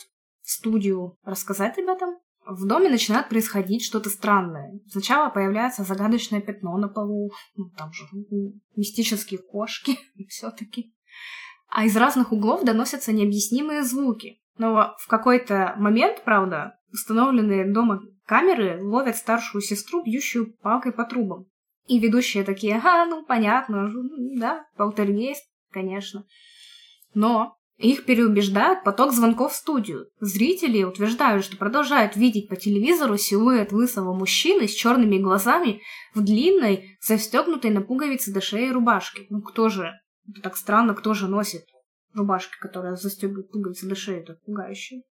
[SPEAKER 2] студию рассказать этом, в доме начинает происходить что-то странное. Сначала появляется загадочное пятно на полу, ну, там же мистические кошки все-таки. А из разных углов доносятся необъяснимые звуки. Но в какой-то момент, правда, установленные дома камеры ловят старшую сестру, бьющую палкой по трубам. И ведущие такие, а, ну понятно, да, полтергейст, конечно. Но их переубеждает поток звонков в студию. Зрители утверждают, что продолжают видеть по телевизору силуэт лысого мужчины с черными глазами в длинной, застегнутой на пуговицы до шеи рубашке. Ну кто же? Это так странно, кто же носит рубашки, которая застегивает пуговицы до шеи, это пугающе.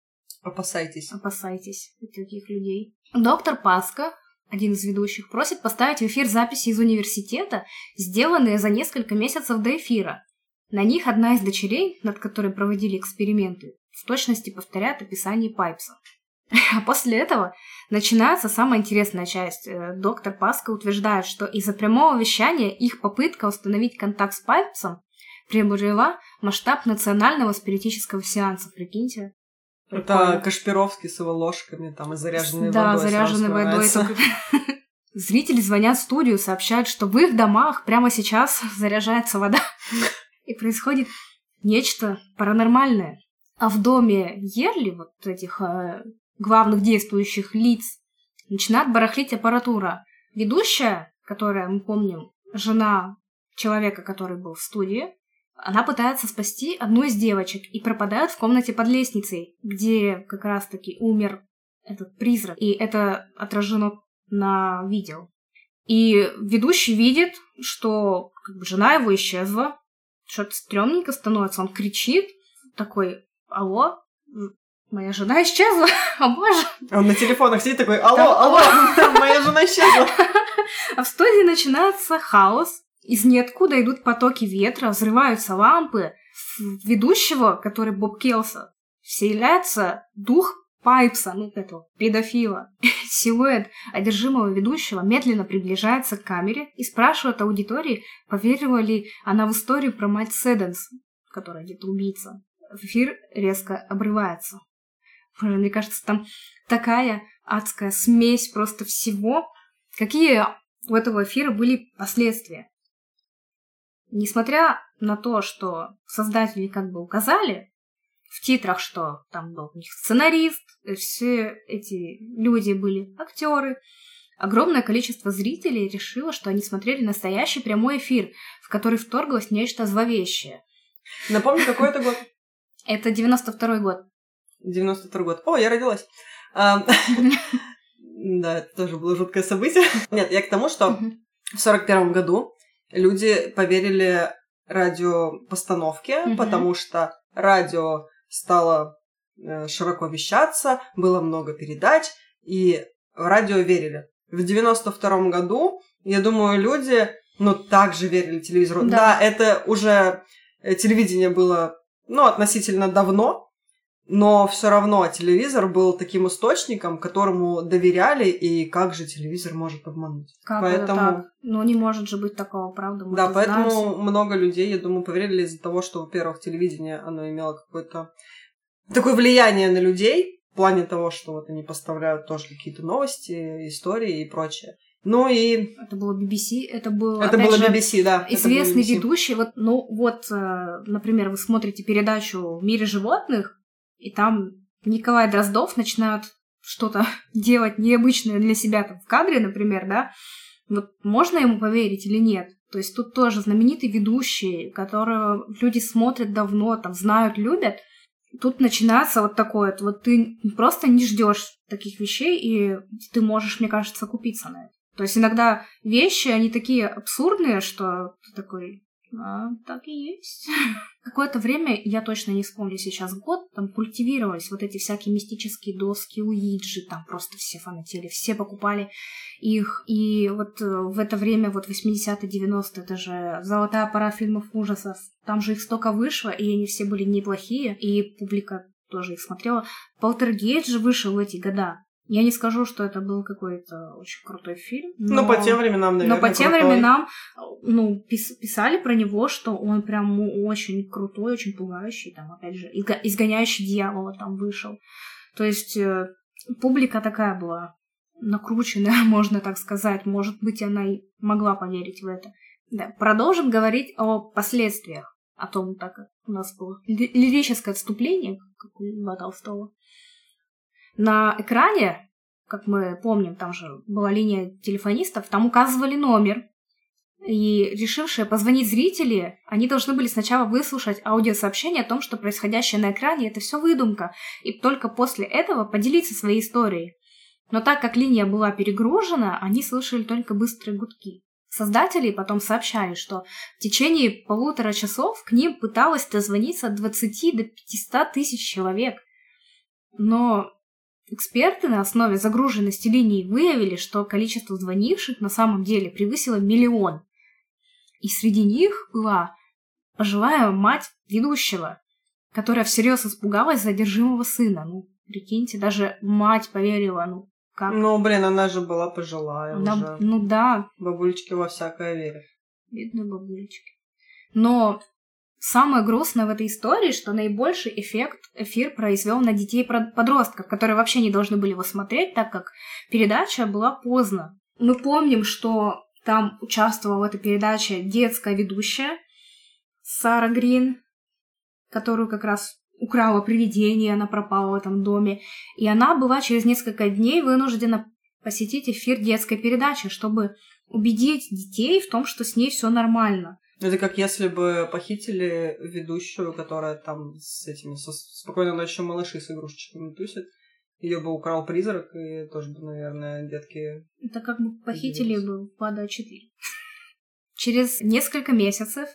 [SPEAKER 1] Опасайтесь.
[SPEAKER 2] Опасайтесь таких людей. Доктор Паска, один из ведущих, просит поставить в эфир записи из университета, сделанные за несколько месяцев до эфира. На них одна из дочерей, над которой проводили эксперименты, в точности повторяет описание Пайпса. А после этого начинается самая интересная часть. Э, доктор Паска утверждает, что из-за прямого вещания их попытка установить контакт с Пайпсом приобрела масштаб национального спиритического сеанса, прикиньте.
[SPEAKER 1] Это Кашпировский с его ложками, там, и заряженной
[SPEAKER 2] да,
[SPEAKER 1] водой.
[SPEAKER 2] Да, заряженной водой. Зрители звонят в студию, сообщают, что в их домах прямо сейчас заряжается вода и происходит нечто паранормальное. А в доме Ерли, вот этих э, главных действующих лиц, начинает барахлить аппаратура. Ведущая, которая, мы помним, жена человека, который был в студии, она пытается спасти одну из девочек и пропадает в комнате под лестницей, где как раз-таки умер этот призрак. И это отражено на видео. И ведущий видит, что как бы, жена его исчезла, что-то стрёмненько становится. Он кричит, такой, алло, моя жена исчезла, о боже.
[SPEAKER 1] Он на телефонах сидит такой, алло, алло, моя жена исчезла.
[SPEAKER 2] А в студии начинается хаос. Из ниоткуда идут потоки ветра, взрываются лампы. В ведущего, который Боб Келса, вселяется дух Пайпса, ну, этого педофила. Силуэт одержимого ведущего медленно приближается к камере и спрашивает аудитории, поверила ли она в историю про мать Седенс, которая где-то убийца. Эфир резко обрывается. Мне кажется, там такая адская смесь просто всего. Какие у этого эфира были последствия? Несмотря на то, что создатели как бы указали, в титрах, что там был у них сценарист, все эти люди были актеры. Огромное количество зрителей решило, что они смотрели настоящий прямой эфир, в который вторглось нечто зловещее.
[SPEAKER 1] Напомню, какой это год?
[SPEAKER 2] Это 92 год.
[SPEAKER 1] 92 год. О, я родилась. А, Да, это тоже было жуткое событие. Нет, я к тому, что в 41 году люди поверили радиопостановке, потому что радио стало э, широко вещаться, было много передач, и в радио верили. В 92 году, я думаю, люди, ну, также верили телевизору.
[SPEAKER 2] Да.
[SPEAKER 1] Да, это уже э, телевидение было, ну, относительно давно, но все равно телевизор был таким источником, которому доверяли, и как же телевизор может обмануть?
[SPEAKER 2] Как
[SPEAKER 1] Поэтому-
[SPEAKER 2] это так? Ну, не может же быть такого, правда? мы
[SPEAKER 1] Да,
[SPEAKER 2] это знаем
[SPEAKER 1] поэтому
[SPEAKER 2] все.
[SPEAKER 1] много людей, я думаю, поверили из-за того, что, во-первых, телевидение, оно имело какое-то такое влияние на людей, в плане того, что вот они поставляют тоже какие-то новости, истории и прочее. Ну и
[SPEAKER 2] Это было BBC, это был,
[SPEAKER 1] это было
[SPEAKER 2] же,
[SPEAKER 1] BBC, да. было
[SPEAKER 2] известный
[SPEAKER 1] BBC.
[SPEAKER 2] ведущий. Вот, ну, вот, э, например, вы смотрите передачу «В мире животных», и там Николай Дроздов начинает что-то делать необычное для себя там в кадре, например, да, вот можно ему поверить или нет? То есть тут тоже знаменитый ведущий, которого люди смотрят давно, там, знают, любят. Тут начинается вот такое, вот ты просто не ждешь таких вещей, и ты можешь, мне кажется, купиться на это. То есть иногда вещи, они такие абсурдные, что ты такой, а, так и есть. Какое-то время, я точно не вспомню сейчас год, там культивировались вот эти всякие мистические доски, уиджи, там просто все фанатели, все покупали их. И вот э, в это время, вот 80-е, 90-е, это же золотая пора фильмов ужасов. Там же их столько вышло, и они все были неплохие, и публика тоже их смотрела. Полтергейт же вышел в эти года. Я не скажу, что это был какой-то очень крутой фильм.
[SPEAKER 1] Ну,
[SPEAKER 2] но...
[SPEAKER 1] по тем временам, наверное,
[SPEAKER 2] Но по тем
[SPEAKER 1] крутой.
[SPEAKER 2] временам, ну, пис- писали про него, что он прям очень крутой, очень пугающий, там, опять же, изгоняющий дьявола там вышел. То есть э, публика такая была накрученная, можно так сказать. Может быть, она и могла поверить в это. Да. Продолжим говорить о последствиях, о том, так как у нас было ли- лирическое отступление, как у Льва Толстого. На экране, как мы помним, там же была линия телефонистов, там указывали номер, и решившие позвонить зрители, они должны были сначала выслушать аудиосообщение о том, что происходящее на экране это все выдумка, и только после этого поделиться своей историей. Но так как линия была перегружена, они слышали только быстрые гудки. Создатели потом сообщали, что в течение полутора часов к ним пыталось дозвониться от 20 до 500 тысяч человек. Но эксперты на основе загруженности линий выявили, что количество звонивших на самом деле превысило миллион. И среди них была пожилая мать ведущего, которая всерьез испугалась задержимого сына. Ну, прикиньте, даже мать поверила, ну, как?
[SPEAKER 1] Ну, блин, она же была пожилая
[SPEAKER 2] Она-
[SPEAKER 1] уже.
[SPEAKER 2] ну да,
[SPEAKER 1] Бабулечки во всякое верят.
[SPEAKER 2] бедные бабулечки. Но самое грустное в этой истории, что наибольший эффект эфир произвел на детей-подростков, которые вообще не должны были его смотреть, так как передача была поздно. Мы помним, что там участвовала в этой передаче детская ведущая Сара Грин, которую как раз украла привидение, она пропала в этом доме. И она была через несколько дней вынуждена посетить эфир детской передачи, чтобы убедить детей в том, что с ней все нормально.
[SPEAKER 1] Это как если бы похитили ведущую, которая там с этими, со спокойной ночью малыши с игрушечками тусит. Ее бы украл призрак, и тоже бы, наверное, детки...
[SPEAKER 2] Это как бы похитили бы Пада 4. Через несколько месяцев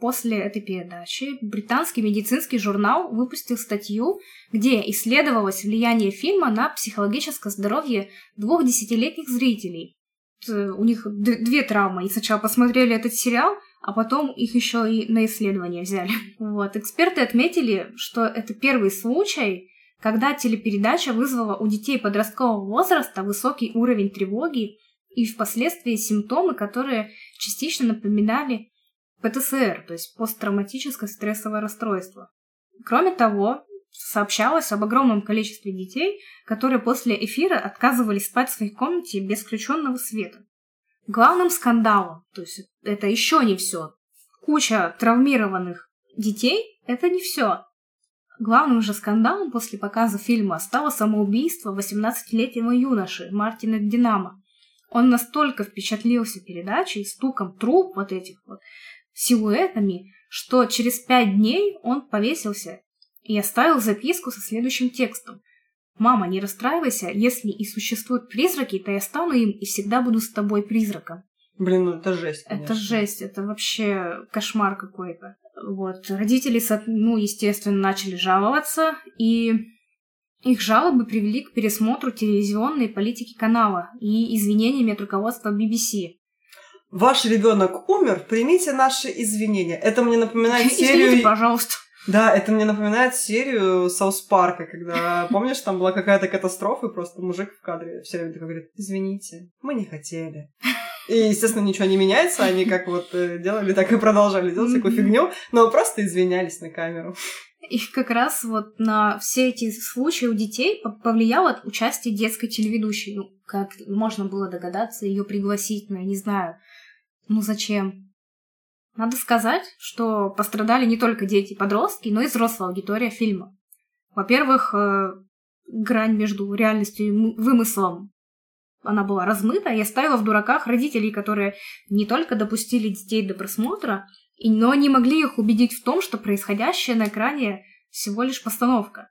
[SPEAKER 2] после этой передачи британский медицинский журнал выпустил статью, где исследовалось влияние фильма на психологическое здоровье двух десятилетних зрителей. У них две травмы. Они сначала посмотрели этот сериал, а потом их еще и на исследование взяли. Вот. Эксперты отметили, что это первый случай, когда телепередача вызвала у детей подросткового возраста высокий уровень тревоги и впоследствии симптомы, которые частично напоминали ПТСР, то есть посттравматическое стрессовое расстройство. Кроме того, сообщалось об огромном количестве детей, которые после эфира отказывались спать в своей комнате без включенного света. Главным скандалом, то есть это еще не все, куча травмированных детей, это не все. Главным же скандалом после показа фильма стало самоубийство 18-летнего юноши Мартина Динамо. Он настолько впечатлился передачей, стуком труб вот этих вот, силуэтами, что через пять дней он повесился и оставил записку со следующим текстом. «Мама, не расстраивайся, если и существуют призраки, то я стану им и всегда буду с тобой призраком».
[SPEAKER 1] Блин, ну это жесть. Конечно.
[SPEAKER 2] Это жесть, это вообще кошмар какой-то. Вот, родители, ну, естественно, начали жаловаться, и их жалобы привели к пересмотру телевизионной политики канала и извинениями от руководства BBC.
[SPEAKER 1] Ваш ребенок умер, примите наши извинения. Это мне напоминает серию...
[SPEAKER 2] Извините, пожалуйста.
[SPEAKER 1] Да, это мне напоминает серию Саус Парка, когда, помнишь, там была какая-то катастрофа, и просто мужик в кадре все время такой говорит, извините, мы не хотели. И, естественно, ничего не меняется, они как вот э, делали, так и продолжали делать всякую фигню, но просто извинялись на камеру.
[SPEAKER 2] И как раз вот на все эти случаи у детей повлияло участие детской телеведущей. Ну, как можно было догадаться, ее пригласить, но я не знаю. Ну зачем? Надо сказать, что пострадали не только дети и подростки, но и взрослая аудитория фильма. Во-первых, э, грань между реальностью и вымыслом она была размыта и оставила в дураках родителей, которые не только допустили детей до просмотра, но не могли их убедить в том, что происходящее на экране всего лишь постановка.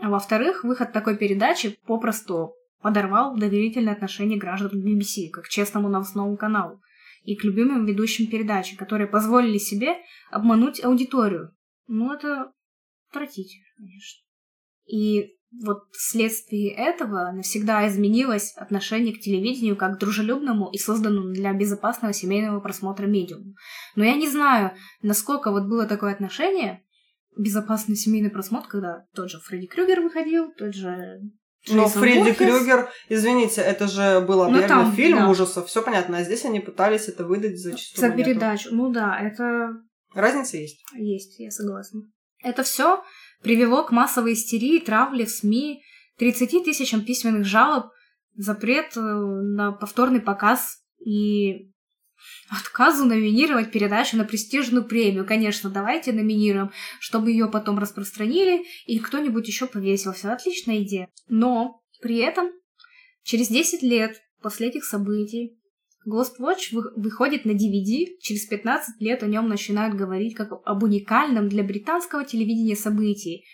[SPEAKER 2] А во-вторых, выход такой передачи попросту подорвал доверительное отношение граждан к BBC, как честному новостному каналу, и к любимым ведущим передачи, которые позволили себе обмануть аудиторию. Ну, это отвратительно, конечно. И вот вследствие этого навсегда изменилось отношение к телевидению как к дружелюбному и созданному для безопасного семейного просмотра медиуму. Но я не знаю, насколько вот было такое отношение, безопасный семейный просмотр, когда тот же Фредди Крюгер выходил, тот же
[SPEAKER 1] но Фредди Крюгер, извините, это же был объявлен ну, фильм да. ужасов, все понятно, а здесь они пытались это выдать за чистую
[SPEAKER 2] За монету. передачу, ну да, это...
[SPEAKER 1] Разница есть?
[SPEAKER 2] Есть, я согласна. Это все привело к массовой истерии, травле в СМИ, 30 тысячам письменных жалоб, запрет э, на повторный показ и отказу номинировать передачу на престижную премию. Конечно, давайте номинируем, чтобы ее потом распространили и кто-нибудь еще повесился. Отличная идея. Но при этом через 10 лет после этих событий Ghost Watch выходит на DVD, через 15 лет о нем начинают говорить как об уникальном для британского телевидения событии.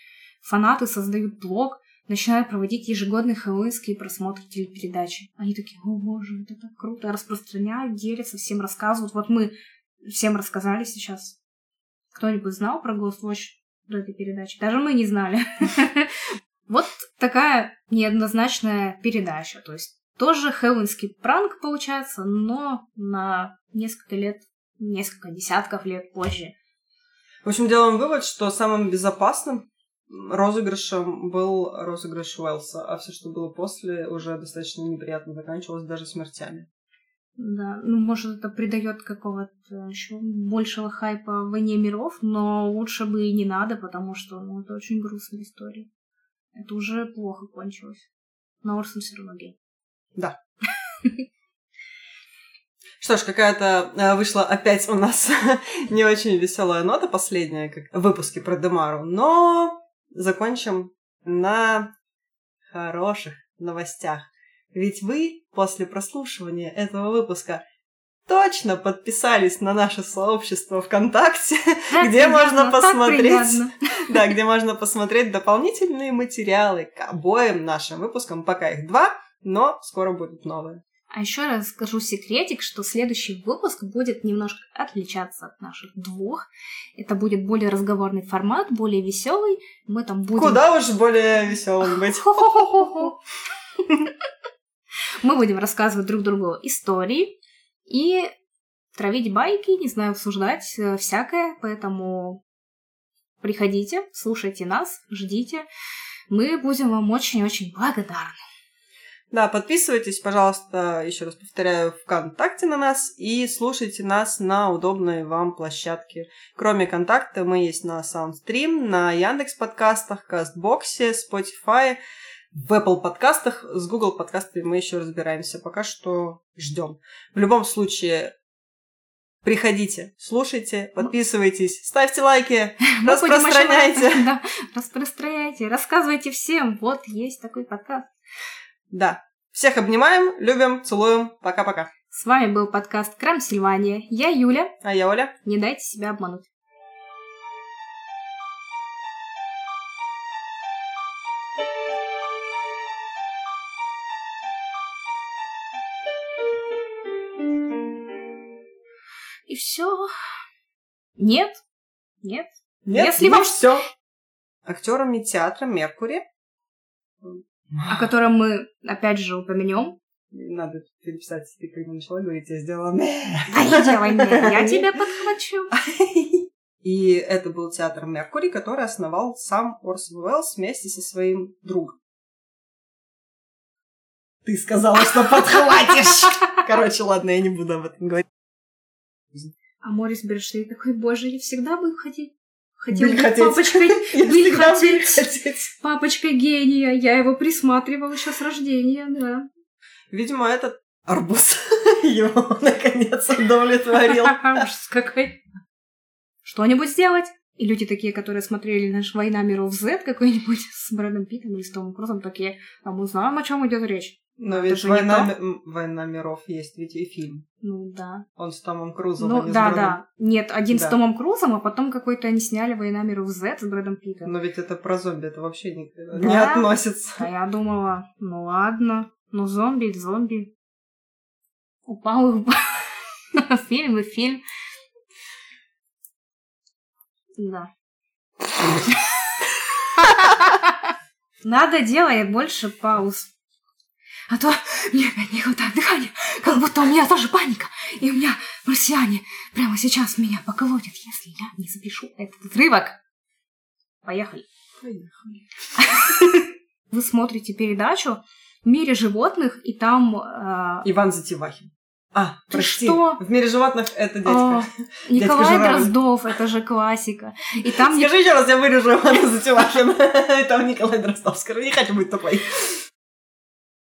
[SPEAKER 2] Фанаты создают блог, начинают проводить ежегодные хэллоуинские просмотры телепередачи. Они такие, о боже, это так круто, распространяют, делятся, всем рассказывают. Вот мы всем рассказали сейчас. Кто-нибудь знал про Ghost Watch до этой передачи? Даже мы не знали. Вот такая неоднозначная передача. То есть тоже хэллоуинский пранк получается, но на несколько лет, несколько десятков лет позже.
[SPEAKER 1] В общем, делаем вывод, что самым безопасным розыгрышем был розыгрыш Уэлса, а все, что было после, уже достаточно неприятно заканчивалось даже смертями.
[SPEAKER 2] Да, ну, может, это придает какого-то еще большего хайпа войне миров, но лучше бы и не надо, потому что, ну, это очень грустная история. Это уже плохо кончилось. Но Орсон все равно гей.
[SPEAKER 1] Да. Что ж, какая-то э, вышла опять у нас не очень веселая нота последняя, как в выпуске про Демару, но закончим на хороших новостях. Ведь вы после прослушивания этого выпуска точно подписались на наше сообщество ВКонтакте,
[SPEAKER 2] так
[SPEAKER 1] где можно посмотреть, да, где можно посмотреть дополнительные материалы к обоим нашим выпускам, пока их два, но скоро будут новые.
[SPEAKER 2] А еще раз скажу секретик, что следующий выпуск будет немножко отличаться от наших двух. Это будет более разговорный формат, более веселый. Мы там будем...
[SPEAKER 1] Куда уж более веселым быть.
[SPEAKER 2] Мы будем рассказывать друг другу истории и травить байки, не знаю, обсуждать э, всякое, поэтому приходите, слушайте нас, ждите. Мы будем вам очень-очень благодарны.
[SPEAKER 1] Да, подписывайтесь, пожалуйста, еще раз повторяю, ВКонтакте на нас и слушайте нас на удобной вам площадке. Кроме контакта, мы есть на Soundstream, на Яндекс подкастах, Кастбоксе, Spotify, в Apple подкастах, с Google подкастами мы еще разбираемся. Пока что ждем. В любом случае, Приходите, слушайте, подписывайтесь, ставьте лайки, распространяйте.
[SPEAKER 2] Да, распространяйте, рассказывайте всем. Вот есть такой подкаст.
[SPEAKER 1] Да. Всех обнимаем, любим, целуем. Пока-пока.
[SPEAKER 2] С вами был подкаст Крам Сильвания. Я Юля.
[SPEAKER 1] А я Оля.
[SPEAKER 2] Не дайте себя обмануть. И все. Нет. Нет.
[SPEAKER 1] Нет,
[SPEAKER 2] Если
[SPEAKER 1] не
[SPEAKER 2] вам...
[SPEAKER 1] все. Актерами театра Меркури
[SPEAKER 2] о котором мы опять же упомянем.
[SPEAKER 1] Надо переписать, ты когда начала говорить, я сделала.
[SPEAKER 2] А не делай я тебя подхвачу.
[SPEAKER 1] И это был театр Меркури, который основал сам Орсон Уэллс вместе со своим другом. Ты сказала, что подхватишь! Короче, ладно, я не буду об этом говорить.
[SPEAKER 2] А Морис Берштейн такой, боже, я всегда был хотеть. Хотел
[SPEAKER 1] Были
[SPEAKER 2] быть
[SPEAKER 1] хотеть.
[SPEAKER 2] папочкой,
[SPEAKER 1] всегда
[SPEAKER 2] хотеть.
[SPEAKER 1] хотеть.
[SPEAKER 2] папочкой гения. Я его присматривал еще с рождения, да.
[SPEAKER 1] Видимо, этот арбуз его наконец удовлетворил.
[SPEAKER 2] Ужас какой. Что-нибудь сделать? И люди такие, которые смотрели наш «Война миров Z» какой-нибудь с Брэдом Питтом или с Томом Крузом, такие, а мы знаем, о чем идет речь.
[SPEAKER 1] Но
[SPEAKER 2] Это
[SPEAKER 1] ведь война, «Война миров» есть ведь и фильм.
[SPEAKER 2] Ну да.
[SPEAKER 1] Он с Томом Крузом,
[SPEAKER 2] Ну
[SPEAKER 1] а не с
[SPEAKER 2] да,
[SPEAKER 1] Брэдом.
[SPEAKER 2] да. Нет, один
[SPEAKER 1] Да.
[SPEAKER 2] с Томом Крузом, а потом какой-то они сняли «Война миров Z» с Брэдом Питтом.
[SPEAKER 1] Но ведь это про зомби, это вообще не,
[SPEAKER 2] Да?
[SPEAKER 1] не относится.
[SPEAKER 2] А я думала, ну ладно, ну зомби, зомби. Упал и упал. Фильм и фильм. Да. Надо делать больше пауз. А то мне опять не хватает дыхания, как будто у меня тоже паника. И у меня марсиане прямо сейчас меня поколотят, если я не запишу этот отрывок. Поехали. Вы смотрите передачу в мире животных, и там э,
[SPEAKER 1] Иван Затевахин. А,
[SPEAKER 2] Ты
[SPEAKER 1] прости.
[SPEAKER 2] что?
[SPEAKER 1] В мире животных это дядька.
[SPEAKER 2] а, Николай
[SPEAKER 1] Журавль.
[SPEAKER 2] Дроздов, это же классика. И там не-
[SPEAKER 1] Скажи еще раз, я вырежу Ивана Затевахина. Это Николай Дроздов. Скажи, не хочу быть тупой.